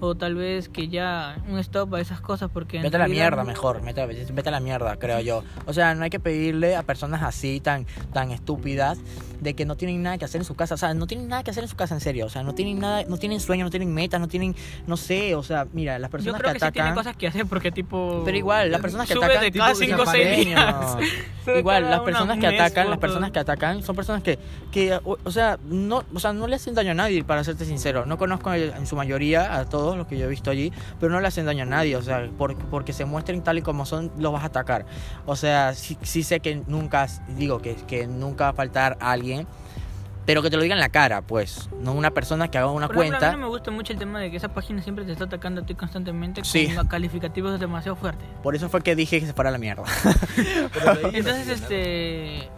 o tal vez que ya un stop a esas cosas porque Vete a la mierda mejor, vete, vete a la mierda, creo yo. O sea, no hay que pedirle a personas así tan, tan estúpidas de que no tienen nada que hacer en su casa. O sea, no tienen nada que hacer en su casa en serio. O sea, no tienen nada, no tienen sueño, no tienen metas, no tienen, no sé, o sea, mira, las Yo personas creo que que, sí tiene atacan. cosas que hacer porque tipo Pero igual, las personas que sube atacan de cada 5 o 6 desapareños. días. Igual, las personas que atacan, las personas que atacan son personas que, que o, o sea, no, o sea, no le hacen daño a nadie, para serte sincero. No conozco en su mayoría a todos los que yo he visto allí, pero no le hacen daño a nadie, o sea, por- porque se muestren tal y como son, los vas a atacar. O sea, sí, sí sé que nunca, digo, que, que nunca va a faltar alguien, pero que te lo diga en la cara, pues, no una persona que haga una Por ejemplo, a cuenta. mí no me gusta mucho el tema de que esa página siempre te está atacando a ti constantemente Sí. con calificativos demasiado fuertes. Por eso fue que dije que se fuera a la mierda. Entonces, este.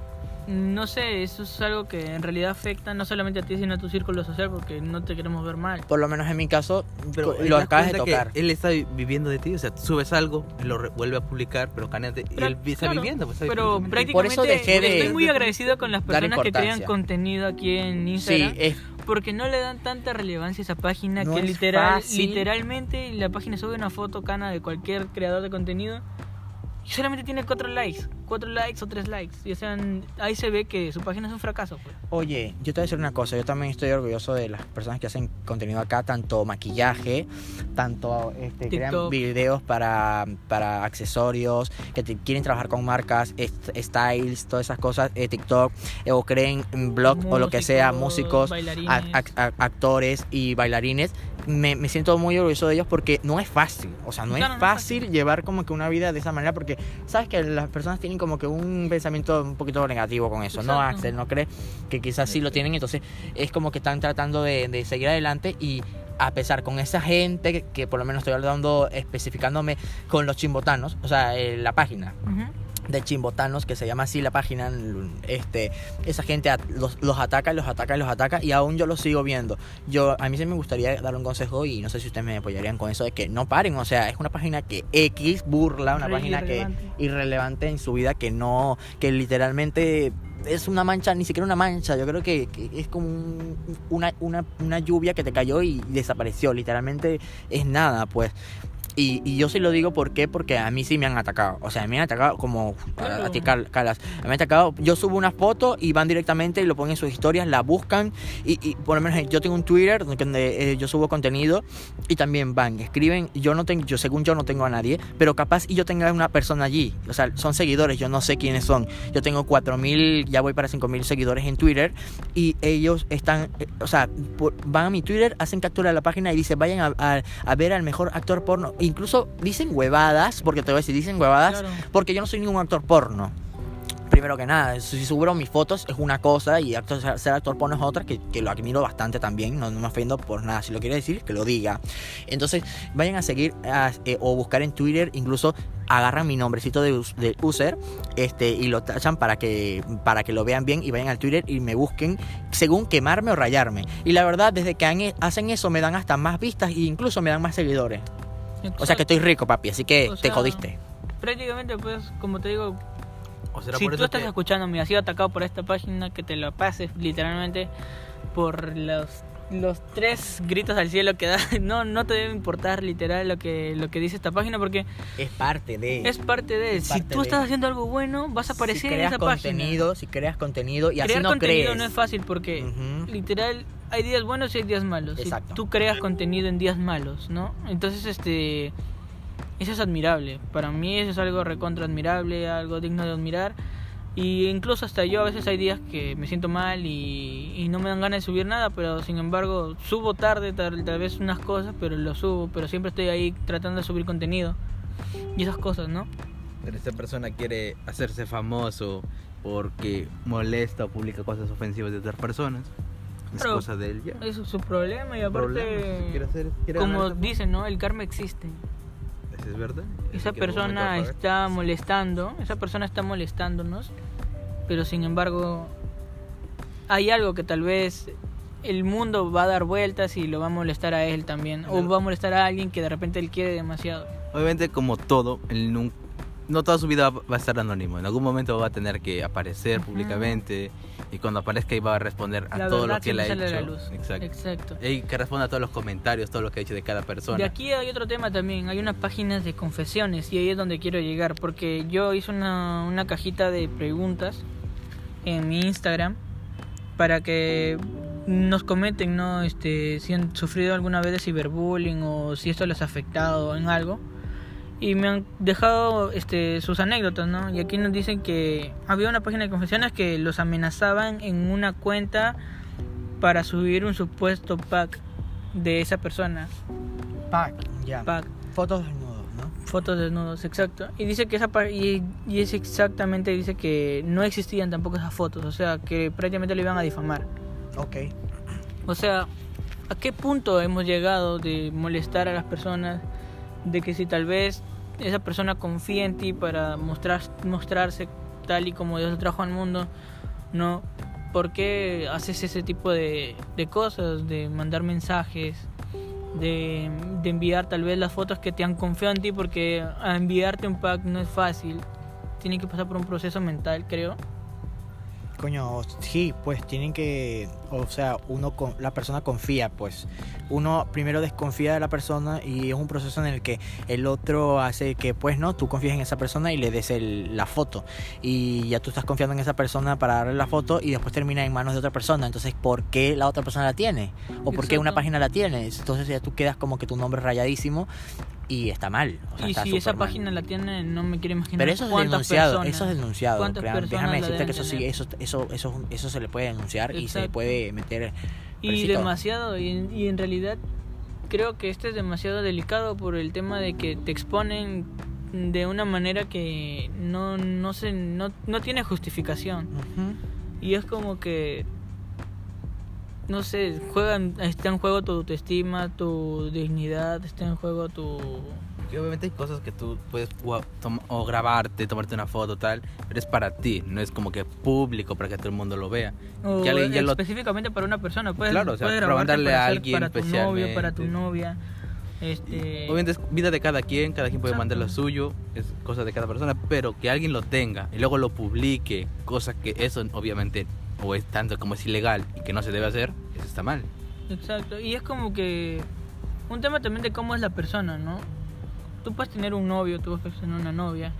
No sé, eso es algo que en realidad afecta no solamente a ti, sino a tu círculo social, porque no te queremos ver mal. Por lo menos en mi caso, Pero lo ¿te das acabas de tocar. Él está vi- viviendo de ti, o sea, subes algo, lo vuelve a publicar, pero y Pero, él está claro, viviendo. Pues, Pero prácticamente Por eso dejé de- estoy muy agradecido con las personas que crean contenido aquí en Sí, Instagram. es Porque no le dan tanta relevancia a esa página No que es literal, fácil. literalmente la página sube una foto cana de cualquier creador de contenido y solamente tiene cuatro likes, cuatro likes o tres likes. Y o sea, ahí se ve que su página es un fracaso. Pues. Oye, yo te voy a decir una cosa, yo también estoy orgulloso de las personas que hacen contenido acá, tanto maquillaje, tanto este, crean videos para, para accesorios, que te- quieren trabajar con marcas, styles, todas esas cosas, eh, TikTok, eh, o creen blog o lo que sea, músicos, a- a- actores y bailarines. Me, me siento muy orgulloso de ellos porque no es fácil, o sea, no Claro, es no es fácil llevar como que una vida de esa manera porque sabes que las personas tienen como que un pensamiento un poquito negativo con eso, ¿no. Axel? ¿No crees? Que quizás sí lo tienen, entonces es como que están tratando de, de seguir adelante y a pesar con esa gente que, que por lo menos estoy hablando especificándome con los chimbotanos, o sea, eh, la página. De chimbotanos que se llama así la página este esa gente a- los, los ataca los ataca los ataca y aún yo los sigo viendo yo a mí sí me gustaría dar un consejo y no sé si ustedes me apoyarían con eso de que no paren o sea es una página que X burla una Re página que irrelevante. irrelevante en su vida que no que literalmente es una mancha, ni siquiera una mancha, yo creo que, que es como un- una, una, una lluvia que te cayó y desapareció, literalmente es nada, pues. Y, y yo sí lo digo ¿por qué? porque a mí sí me han atacado. O sea, me han atacado como a, Claro. a ti, Cal- Calas. Me han atacado. Yo subo una foto y van directamente y lo ponen en sus historias, la buscan. Y, y por lo menos yo tengo un Twitter donde eh, yo subo contenido y también van, escriben. Yo no tengo, yo según yo no tengo a nadie, pero capaz y yo tenga una persona allí. O sea, son seguidores, yo no sé quiénes son. Yo tengo 4000, ya voy para 5000 seguidores en Twitter y ellos están, eh, o sea, por- van a mi Twitter, hacen captura de la página y dicen, vayan a, a- a ver al mejor actor porno. Incluso dicen huevadas, porque te voy a decir, dicen huevadas, Claro. porque yo no soy ningún actor porno. Primero que nada, si subo mis fotos es una cosa y actor- ser actor porno es otra, que, que lo admiro bastante también, no, no me ofendo por nada, si lo quiere decir, que lo diga. Entonces, vayan a seguir a- eh, o buscar en Twitter, incluso agarran mi nombrecito de, de user este, y lo tachan para que, para que lo vean bien y vayan al Twitter y me busquen según quemarme o rayarme. Y la verdad, desde que han- hacen eso me dan hasta más vistas e incluso me dan más seguidores. O sea que estoy rico, papi, así que O te sea, jodiste. Prácticamente, pues, como te digo, O será si por tú eso estás que- escuchándome y has sido atacado por esta página, que te lo pases literalmente por los, los tres gritos al cielo que da. No, no te debe importar literal lo que, lo que dice esta página porque Es parte de... es parte de... Es si tú de- estás haciendo algo bueno, vas a aparecer si en creas esa contenido, página. si creas contenido y así Crear no contenido crees. no es fácil porque literal hay días buenos y hay días malos. Y Exacto. tú creas contenido en días malos, ¿no? Entonces, este, eso es admirable. Para mí eso es algo recontra admirable, algo digno de admirar. Y incluso hasta yo a veces hay días que me siento mal y, y no me dan ganas de subir nada, pero sin embargo subo tarde tal, tal vez unas cosas, pero lo subo, pero siempre estoy ahí tratando de subir contenido. Y esas cosas, ¿no? Pero esta persona quiere hacerse famoso porque molesta o publica cosas ofensivas de otras personas. Es Pero cosa de él ya. Eso es su problema y Problema, aparte, si quiere hacer- quiere como dicen, ¿no? El karma existe. Eso es verdad. Esa persona está molestando, esa persona está molestándonos, pero sin embargo hay algo que tal vez el mundo va a dar vueltas y lo va a molestar a él también, o va a molestar a alguien que de repente él quiere demasiado. Obviamente, como todo, él nun- no toda su vida va a estar anónimo. En algún momento va a tener que aparecer públicamente y cuando aparezca ahí va a responder a La todo lo que él ha hecho. la luz. Exacto. Exacto. Y que responda a todos los comentarios, todo lo que ha hecho de cada persona. De aquí hay otro tema también, hay unas páginas de confesiones y ahí es donde quiero llegar, porque yo hice una, una cajita de preguntas en mi Instagram para que nos comenten, ¿no? Este, si han sufrido alguna vez de ciberbullying o si esto les ha afectado en algo. Y me han dejado este, sus anécdotas, ¿no? Y aquí nos dicen que había una página de confesiones que los amenazaban en una cuenta para subir un supuesto pack de esa persona. Pack, ya. Pack, Fotos desnudos, ¿no? fotos desnudos, exacto. Y dice que esa y, y es exactamente, dice que no existían tampoco esas fotos, o sea, que prácticamente le iban a difamar. Ok. O sea, ¿a qué punto hemos llegado de molestar a las personas? De que si tal vez esa persona confía en ti para mostrar, mostrarse tal y como Dios lo trajo al mundo, ¿no? ¿Por qué haces ese tipo de, de cosas? De mandar mensajes, de, de enviar tal vez las fotos que te han confiado en ti, porque enviarte un pack no es fácil. Tiene que pasar por un proceso mental, creo. Coño, sí, pues tienen que, o sea, uno con, la persona confía, pues uno primero desconfía de la persona y es un proceso en el que el otro hace que, pues no, tú confías en esa persona y le des el- la foto y ya tú estás confiando en esa persona para darle la foto y después termina en manos de otra persona. Entonces, ¿por qué la otra persona la tiene? ¿O por qué una página la tiene? Entonces ya tú quedas como que tu nombre es rayadísimo y está mal. o sea, y está si esa mal. página la tiene, no me quiero imaginar. Pero eso es denunciado, personas- eso es denunciado. déjame decirte que eso sí, eso, eso, eso, eso se le puede denunciar y se Exacto. Meter. Y demasiado, y, en- y en realidad creo que este es demasiado delicado por el tema de que te exponen de una manera que no, no, se, no, no tiene justificación. Y es como que, no sé, juegan, está en juego tu autoestima, tu dignidad, está en juego tu... Obviamente hay cosas que tú puedes o grabarte, tomarte una foto tal, pero es para ti, no es como que público para que todo el mundo lo vea. O Ya le- ya lo- específicamente para una persona. Puedes, Claro, o sea, puedes para a alguien para tu novio, para tu novia. Este, Obviamente es vida de cada quien, cada quien puede Exacto. mandar lo suyo, es cosa de cada persona, pero que alguien lo tenga y luego lo publique, cosa que eso obviamente o es tanto como es ilegal y que no se debe hacer, eso está mal. Exacto, y es como que un tema también de cómo es la persona, ¿no? Tú puedes tener un novio, tú puedes tener una novia,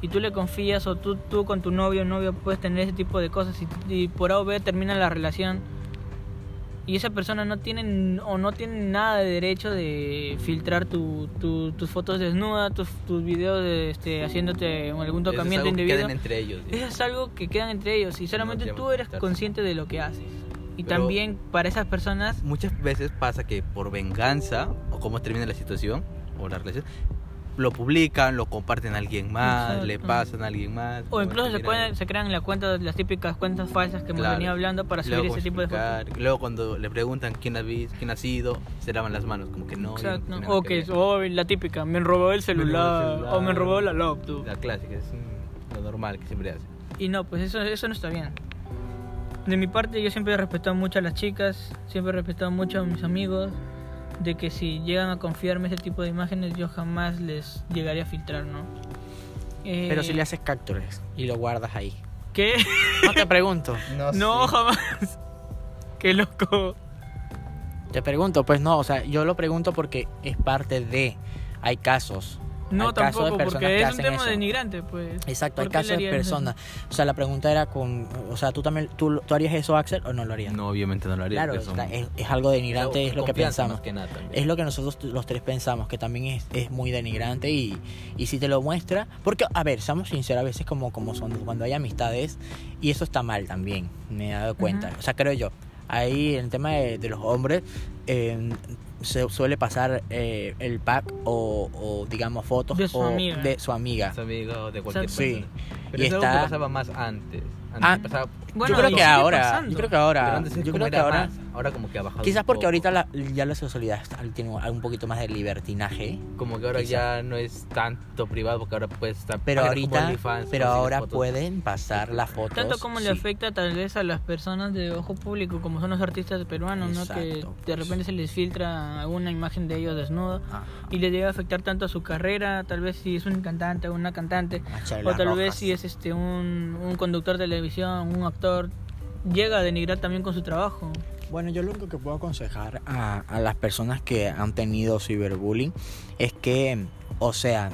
y tú le confías, o tú, tú con tu novio o novio puedes tener ese tipo de cosas, y, y por A o B termina la relación, y esa persona no tiene o no tiene nada de derecho de filtrar tu, tu- tus fotos desnudas, tus, tus videos de, este, haciéndote algún Eso es tocamiento algo que indebido. queden entre ellos. Eso es algo que quedan entre ellos y solamente tiene tú que eres consciente de lo que haces. Y Pero- también para esas personas Muchas veces pasa que por venganza o cómo termina la situación o la relación, lo publican, lo comparten a alguien más, le Exacto. pasan a alguien más. O incluso se, termina- pueden, se crean la cuenta, las típicas cuentas falsas que hemos Claro. venido hablando para subir Luego ese tipo de fotos. Luego cuando le preguntan quién ha visto, quién ha sido, se lavan las manos, como que no. no Exacto. nada O que que ver. o la típica, me robó el Me robó el celular, celular. o me robó la laptop. La clásica, es lo normal que siempre hace. Y no, pues eso, eso no está bien. De mi parte yo siempre he respetado mucho a las chicas, siempre he respetado mucho a mis amigos, de que si llegan a confiarme ese tipo de imágenes yo jamás les llegaría a filtrar, ¿no? Eh, Pero si le haces captures y lo guardas ahí. ¿Qué? No te pregunto. No, jamás. Qué loco. Te pregunto, pues no, o sea, yo lo pregunto porque es parte de. Hay casos. No, hay casos de tampoco, personas porque que es un tema eso. denigrante, pues. Exacto, hay ¿Por qué le casos de eso? personas. O sea, la pregunta era con. O sea, ¿tú también tú, tú harías eso, Axel, o no lo harías? No, obviamente no lo haría. claro, son- es, es algo denigrante, es lo que pensamos. más que nada también. Es lo que nosotros los tres pensamos, que también es, es muy denigrante y, y si te lo muestra, porque, a ver, seamos sinceros, a veces como, como son, cuando hay amistades, y eso está mal también, me he dado cuenta, o sea, creo yo, ahí en el tema de, de los hombres, eh, se suele pasar eh, el pack o, o, digamos fotos De su o amiga. de su amiga. Amigo de cualquier. Sí. persona. Pero Y es algo está- que pasaba más antes. Antes Ah, pasaba Bueno, yo creo que ahora, pasando. yo creo que ahora, antes yo creo que ahora, más, ahora como que ha bajado. quizás porque ahorita la- ya la sexualidad está- tiene un poquito más de libertinaje, Como que ahora quizás. ya no es tanto privado porque ahora puedes estar. pero ahorita, OnlyFans, pero ahora fotos. pueden pasar las fotos. Tanto como le sí. afecta tal vez a las personas de ojo público, como son los artistas peruanos, ¿no? Que Exacto, de repente se les filtra alguna imagen de ellos desnudos Ajá. y les llega a afectar tanto a su carrera, tal vez si es un cantante o una cantante, o tal vez rojas. si es este un, un conductor de televisión, un actor, llega a denigrar también con su trabajo. Bueno, yo lo único que puedo aconsejar a, a las personas que han tenido ciberbullying es que, o sea,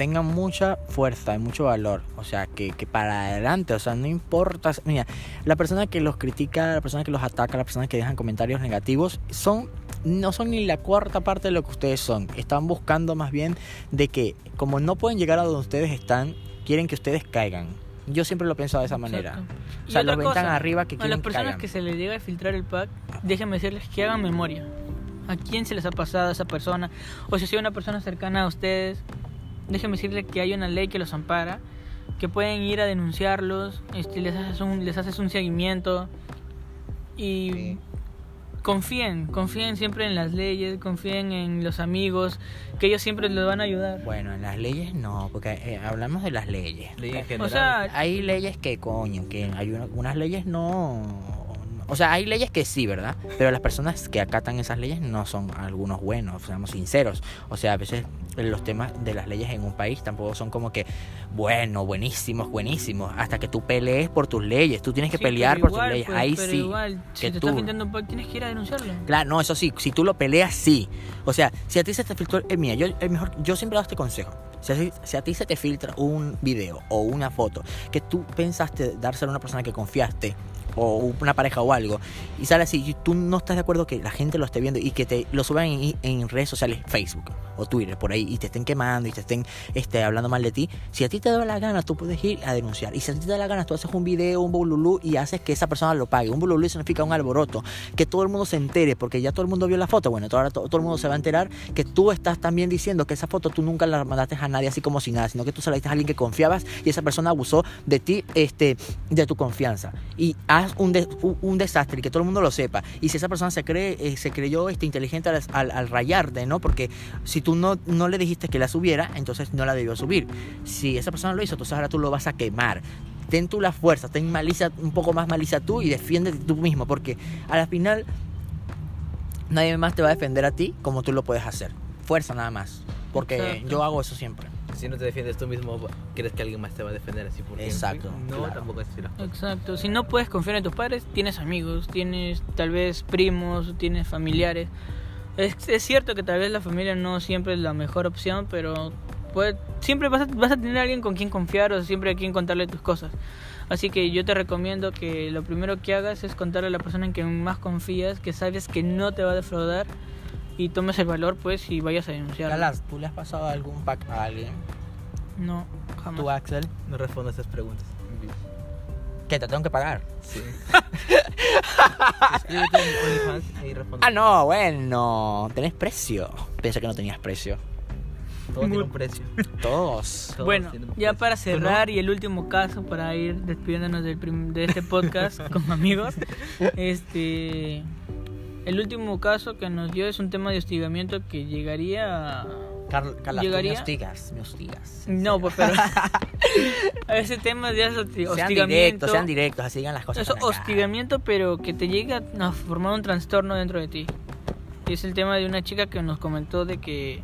tengan mucha fuerza y mucho valor. O sea, que, que para adelante, o sea, no importa. Mira, la persona que los critica, la persona que los ataca, la persona que dejan comentarios negativos, son no son ni la cuarta parte de lo que ustedes son. Están buscando más bien de que, como no pueden llegar a donde ustedes están, quieren que ustedes caigan. Yo siempre lo he pensado de esa manera. Exacto. O sea, los ven tan cosa, arriba que A quieren las que personas que se les llega a filtrar el pack, déjenme decirles que hagan memoria. ¿A quién se les ha pasado a esa persona? O si es una persona cercana a ustedes, déjenme decirles que hay una ley que los ampara, que pueden ir a denunciarlos, este, les, haces un, les haces un seguimiento y Sí. Confíen, confíen siempre en las leyes, confíen en los amigos, que ellos siempre les van a ayudar. Bueno, en las leyes no, porque eh, hablamos de las leyes. O sea, Hay leyes que, coño, que hay una- unas leyes no... O sea, hay leyes que sí, ¿verdad? Pero las personas que acatan esas leyes no son algunos buenos, seamos sinceros. O sea, a veces los temas de las leyes en un país tampoco son como que, bueno, buenísimos, buenísimos. Hasta que tú pelees por tus leyes. Tú tienes que sí, pelear por tus leyes. pues, Ahí pero sí. igual, si que te tú- estás filtrando un pack, tienes que ir a denunciarlo. Claro, no, eso sí, si tú lo peleas, sí. O sea, si a ti se te filtró, eh, mira, yo, el mejor, yo siempre doy este consejo. Si a, si a ti se te filtra un video o una foto que tú pensaste dárselo a una persona que confiaste o una pareja o algo y sale así y tú no estás de acuerdo que la gente lo esté viendo y que te lo suban en, redes sociales Facebook o Twitter por ahí y te estén quemando y te estén este, hablando mal de ti si a ti te da la gana tú puedes ir a denunciar y si a ti te da la gana tú haces un video un bululú y haces que esa persona lo pague. Un bululú significa un alboroto que todo el mundo se entere porque ya todo el mundo vio la foto. Bueno ahora to- todo el mundo se va a enterar que tú estás también diciendo que esa foto tú nunca la mandaste a nadie así como si nada sino que tú se a alguien que confiabas y esa persona abusó de ti este de tu confianza. Y haz un, de- un, desastre y que todo el mundo lo sepa. Y si esa persona se cree eh, se creyó este inteligente al, al, al rayarte no porque si tú no, no le dijiste que la subiera entonces no la debió subir. Si esa persona lo hizo entonces ahora tú lo vas a quemar. Ten tú la fuerza ten malicia un poco más malicia tú y defiéndete tú mismo porque a la final nadie más te va a defender a ti como tú lo puedes hacer. Fuerza nada más porque Exacto. yo hago eso siempre Si no te defiendes tú mismo, crees que alguien más te va a defender así porque Exacto, No, claro. tampoco es así. Exacto, si no puedes confiar en tus padres, tienes amigos, tienes tal vez primos, tienes familiares. Es, es cierto que tal vez la familia no siempre es la mejor opción, pero puede- siempre vas a, vas a tener a alguien con quien confiar o siempre a quien contarle tus cosas. Así que yo te recomiendo que lo primero que hagas es contarle a la persona en quien más confías, que sabes que no te va a defraudar y tomes el valor pues y vayas a denunciar. Galas, ¿tú le has pasado algún pack a alguien? No, jamás. ¿Tú, Axel? No respondo a esas preguntas. ¿Que te tengo que pagar? Sí. Y. Ah, no, bueno, tenés precio. Pensé que no tenías precio. Todo tiene un precio. Todos. Todos Bueno, tienen ya para ¿Tú cerrar y el último caso para ir despidiéndonos del prim- de este podcast con amigos, este, el último caso que nos dio es un tema de hostigamiento que llegaría, a- Carla, Llegaría- me hostigas, me hostigas. no, pues pero ese tema de hosti- Sean hostigamiento, directos, sean directos, así digan las cosas. eso hostigamiento, pero que te llega a formar un trastorno dentro de ti. Y es el tema de una chica que nos comentó de que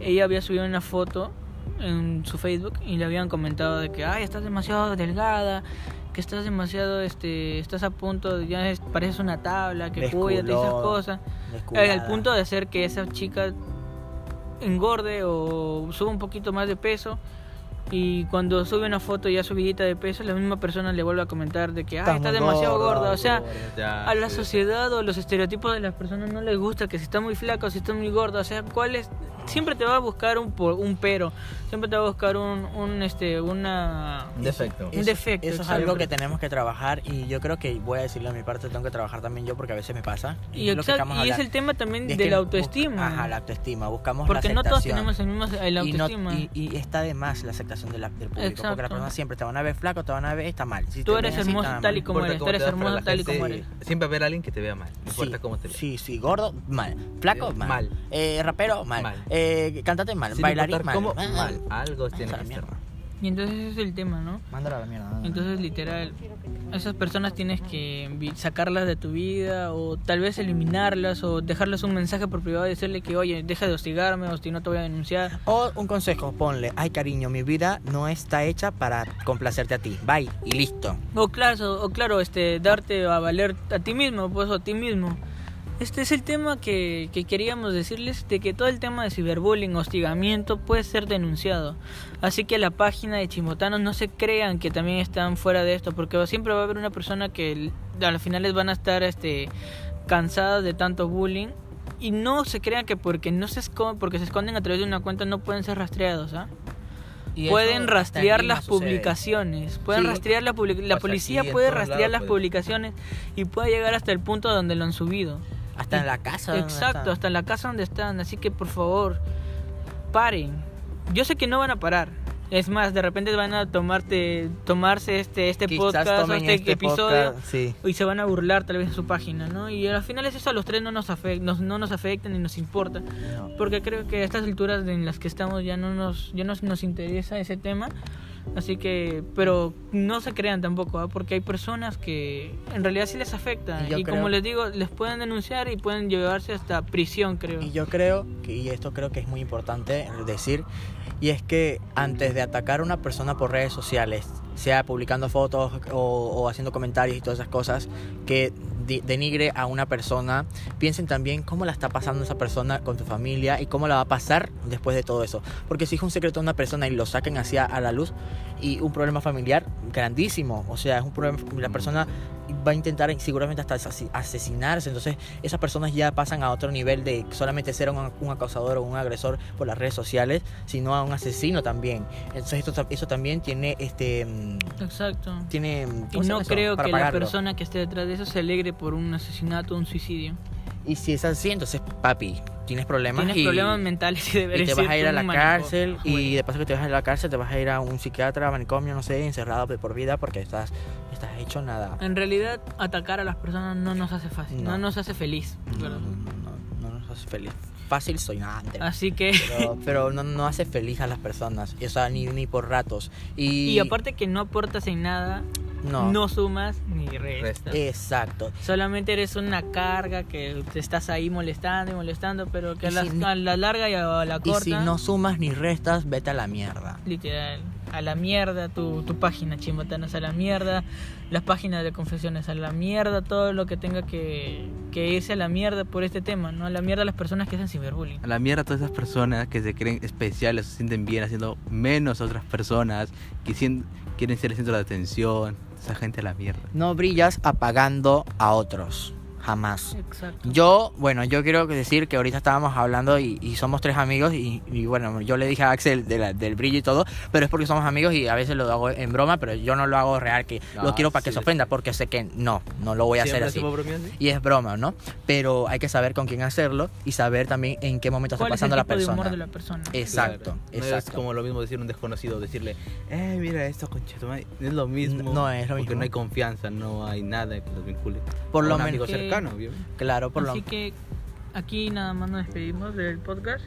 ella había subido una foto en su Facebook y le habían comentado de que ay estás demasiado delgada que estás demasiado este estás a punto de- ya es- pareces una tabla que cuídate y esas Desculó, cosas al punto de hacer que esa chica engorde o suba un poquito más de peso y cuando sube una foto ya subidita de peso la misma persona le vuelve a comentar de que estás muy demasiado gorda, gorda o sea Ya, a la sí. sociedad o los estereotipos de las personas no les gusta que si está muy flaco, si está muy gordo, o sea, ¿cuál es? siempre te va a buscar un, po- un pero, siempre te va a buscar un, un este, una... Un defecto. Un Eso- defecto, Eso es algo que tenemos que trabajar y yo creo que voy a decirlo a mi parte, tengo que trabajar también yo porque a veces me pasa. Y, es lo que exacto, acabamos y es el tema también de la autoestima. Ajá, la autoestima. Buscamos porque la no todos aceptación. tenemos el mismo el Y, no- autoestima. y- y está de más la aceptación de la- del público. Porque Exacto. las personas siempre te van a ver flaco, te van a ver, está mal. Si Tú eres así, hermoso está tal y mal. como eres, tú eres hermoso tal y como eres. Siempre va a haber a alguien que te vea mal. No importa Sí, cómo te vea. Sí, sí, gordo, mal. Flaco, mal. Mal. Eh, rapero, mal. Mal. Eh, cantante, mal. Sin Bailarín, mal. cómo, mal. Algo tiene que estar. Y entonces ese es el tema, ¿no? Mándalo a la mierda. Entonces, literal, esas personas tienes que sacarlas de tu vida o tal vez eliminarlas o dejarles un mensaje por privado y decirle que, oye, deja de hostigarme o si no te voy a denunciar. O un consejo, ponle, ay cariño, mi vida no está hecha para complacerte a ti. Bye y listo. O claro, o claro, este, darte a valer a ti mismo, pues a ti mismo. Este es el tema que, que queríamos decirles, de que todo el tema de ciberbullying, hostigamiento puede ser denunciado. Así que la página de Chimotanos no se crean que también están fuera de esto, porque siempre va a haber una persona que al final les van a estar este, cansadas de tanto bullying. Y no se crean que porque no se esconden, porque se esconden a través de una cuenta no pueden ser rastreados, ¿ah? Pueden rastrear las sucede. publicaciones, pueden Sí. rastrear la public- la policía puede rastrear las puede. publicaciones y puede llegar hasta el punto donde lo han subido. Hasta en la casa. Exacto, hasta en la casa donde están, así que por favor, paren. Yo sé que no van a parar. Es más, de repente van a tomarte tomarse este este Quizás podcast o este, este episodio podcast, sí. y se van a burlar tal vez de su página, ¿no? Y al final es eso a los tres no nos afecta, nos- no nos afecta ni nos importa. No. Porque creo que a estas alturas en las que estamos ya no nos, ya nos, nos interesa ese tema. Así que, pero no se crean tampoco, ¿ah? porque hay personas que en realidad sí les afecta. Y yo Y, como creo- les digo, les pueden denunciar y pueden llevarse hasta prisión, creo. Y yo creo, que, y esto creo que es muy importante decir, y es que antes de atacar a una persona por redes sociales, sea publicando fotos o, o haciendo comentarios y todas esas cosas, que denigre a una persona, piensen también cómo la está pasando esa persona con tu familia y cómo la va a pasar después de todo eso. Porque si es un secreto de una persona y lo saquen hacia a la luz y un problema familiar grandísimo, o sea, es un problema, la persona va a intentar seguramente hasta asesinarse, entonces esas personas ya pasan a otro nivel de solamente ser un, un acosador o un agresor por las redes sociales, sino a un asesino también. Entonces esto, eso también tiene este mm, Exacto. tiene mm, Y ¿cómo se no creo que la pagarlo. persona que esté detrás de eso se alegre por un asesinato o un suicidio. y si es así, entonces papi, tienes problemas Tienes y, problemas mentales y y te vas a ir a la cárcel y de paso que te vas a ir a la cárcel te vas a ir a un psiquiatra, manicomio, no sé, encerrado de por vida porque estás estás hecho nada. En realidad, atacar a las personas no nos hace fácil, no, No. nos hace feliz. No, no, no, no nos hace feliz. Fácil soy nada. Así que... pero, pero no, no hace feliz a las personas, o sea, ni, ni por ratos. Y, Y aparte que no aportas en nada, no, no, sumas ni restas. Exacto. Solamente eres una carga que te estás ahí molestando y molestando, pero que Y a la, si no- a la larga y a la Y corta, si no sumas ni restas, vete a la mierda. literal, a la mierda tu, tu página chimbotanas, a la mierda las páginas de confesiones, a la mierda todo lo que tenga que, que irse a la mierda por este tema, ¿no? A la mierda las personas que hacen ciberbullying. A la mierda todas esas personas que se creen especiales, se sienten bien haciendo menos a otras personas, que sien- quieren ser el centro de atención. Esa gente a la mierda. No brillas apagando a otros, jamás. Exacto. Yo, bueno, yo quiero decir que ahorita estábamos hablando y, y somos tres amigos y, y bueno, yo le dije a Axel de la- del brillo y todo, pero es porque somos amigos y a veces lo hago en broma, pero yo no lo hago real, que lo No, quiero para que sí, se sí. ofenda, porque sé que no, no lo voy a hacer ¿Siempre así. Y es broma, ¿no? Pero hay que saber con quién hacerlo y saber también en qué momento está ¿Cuál es el pasando la de persona. humor de la persona? Exacto, Claro. No es exacto. como lo mismo decir un desconocido, decirle, eh, mira esto, conchetumare. Es lo mismo. No es lo Porque mismo. no hay confianza, no hay nada que los vincule. Por lo menos- amigo Que- cercano, obviamente. Claro, por lo Así que aquí nada más nos despedimos del podcast.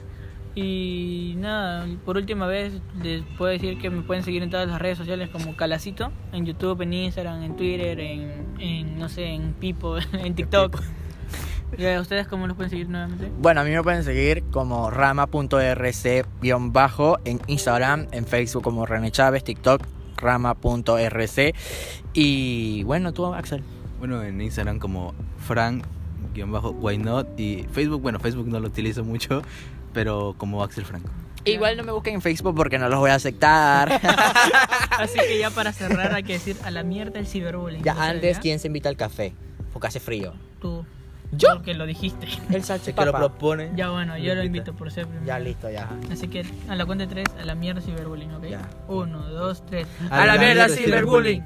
Y nada, por última vez les puedo decir que me pueden seguir en todas las redes sociales como Calacito, en YouTube, en Instagram, en Twitter, en, en, no sé, en Pipo, en TikTok. ¿Y a ustedes cómo los pueden seguir nuevamente? Bueno, a mí me pueden seguir como rama.rc-bajo en Instagram, en Facebook como René Chávez, TikTok rama.rc y bueno, tú Axel. Bueno, en Instagram como Frank why not y Facebook, bueno, Facebook no lo utilizo mucho, pero como Axel Franco. Igual no me busquen en Facebook porque no los voy a aceptar. Así que ya para cerrar hay que decir a la mierda el ciberbullying. ya ¿no sabes, antes? ¿quién se invita al café? Porque hace frío. Tú. ¿Yo? Porque lo dijiste. El El que lo propone. Ya bueno, yo lo invito por ser primero. Ya listo, ya. Así que a la cuenta de tres, a la mierda ciberbullying, ¿ok? Ya. Uno, dos, tres. A la mierda, ciberbullying.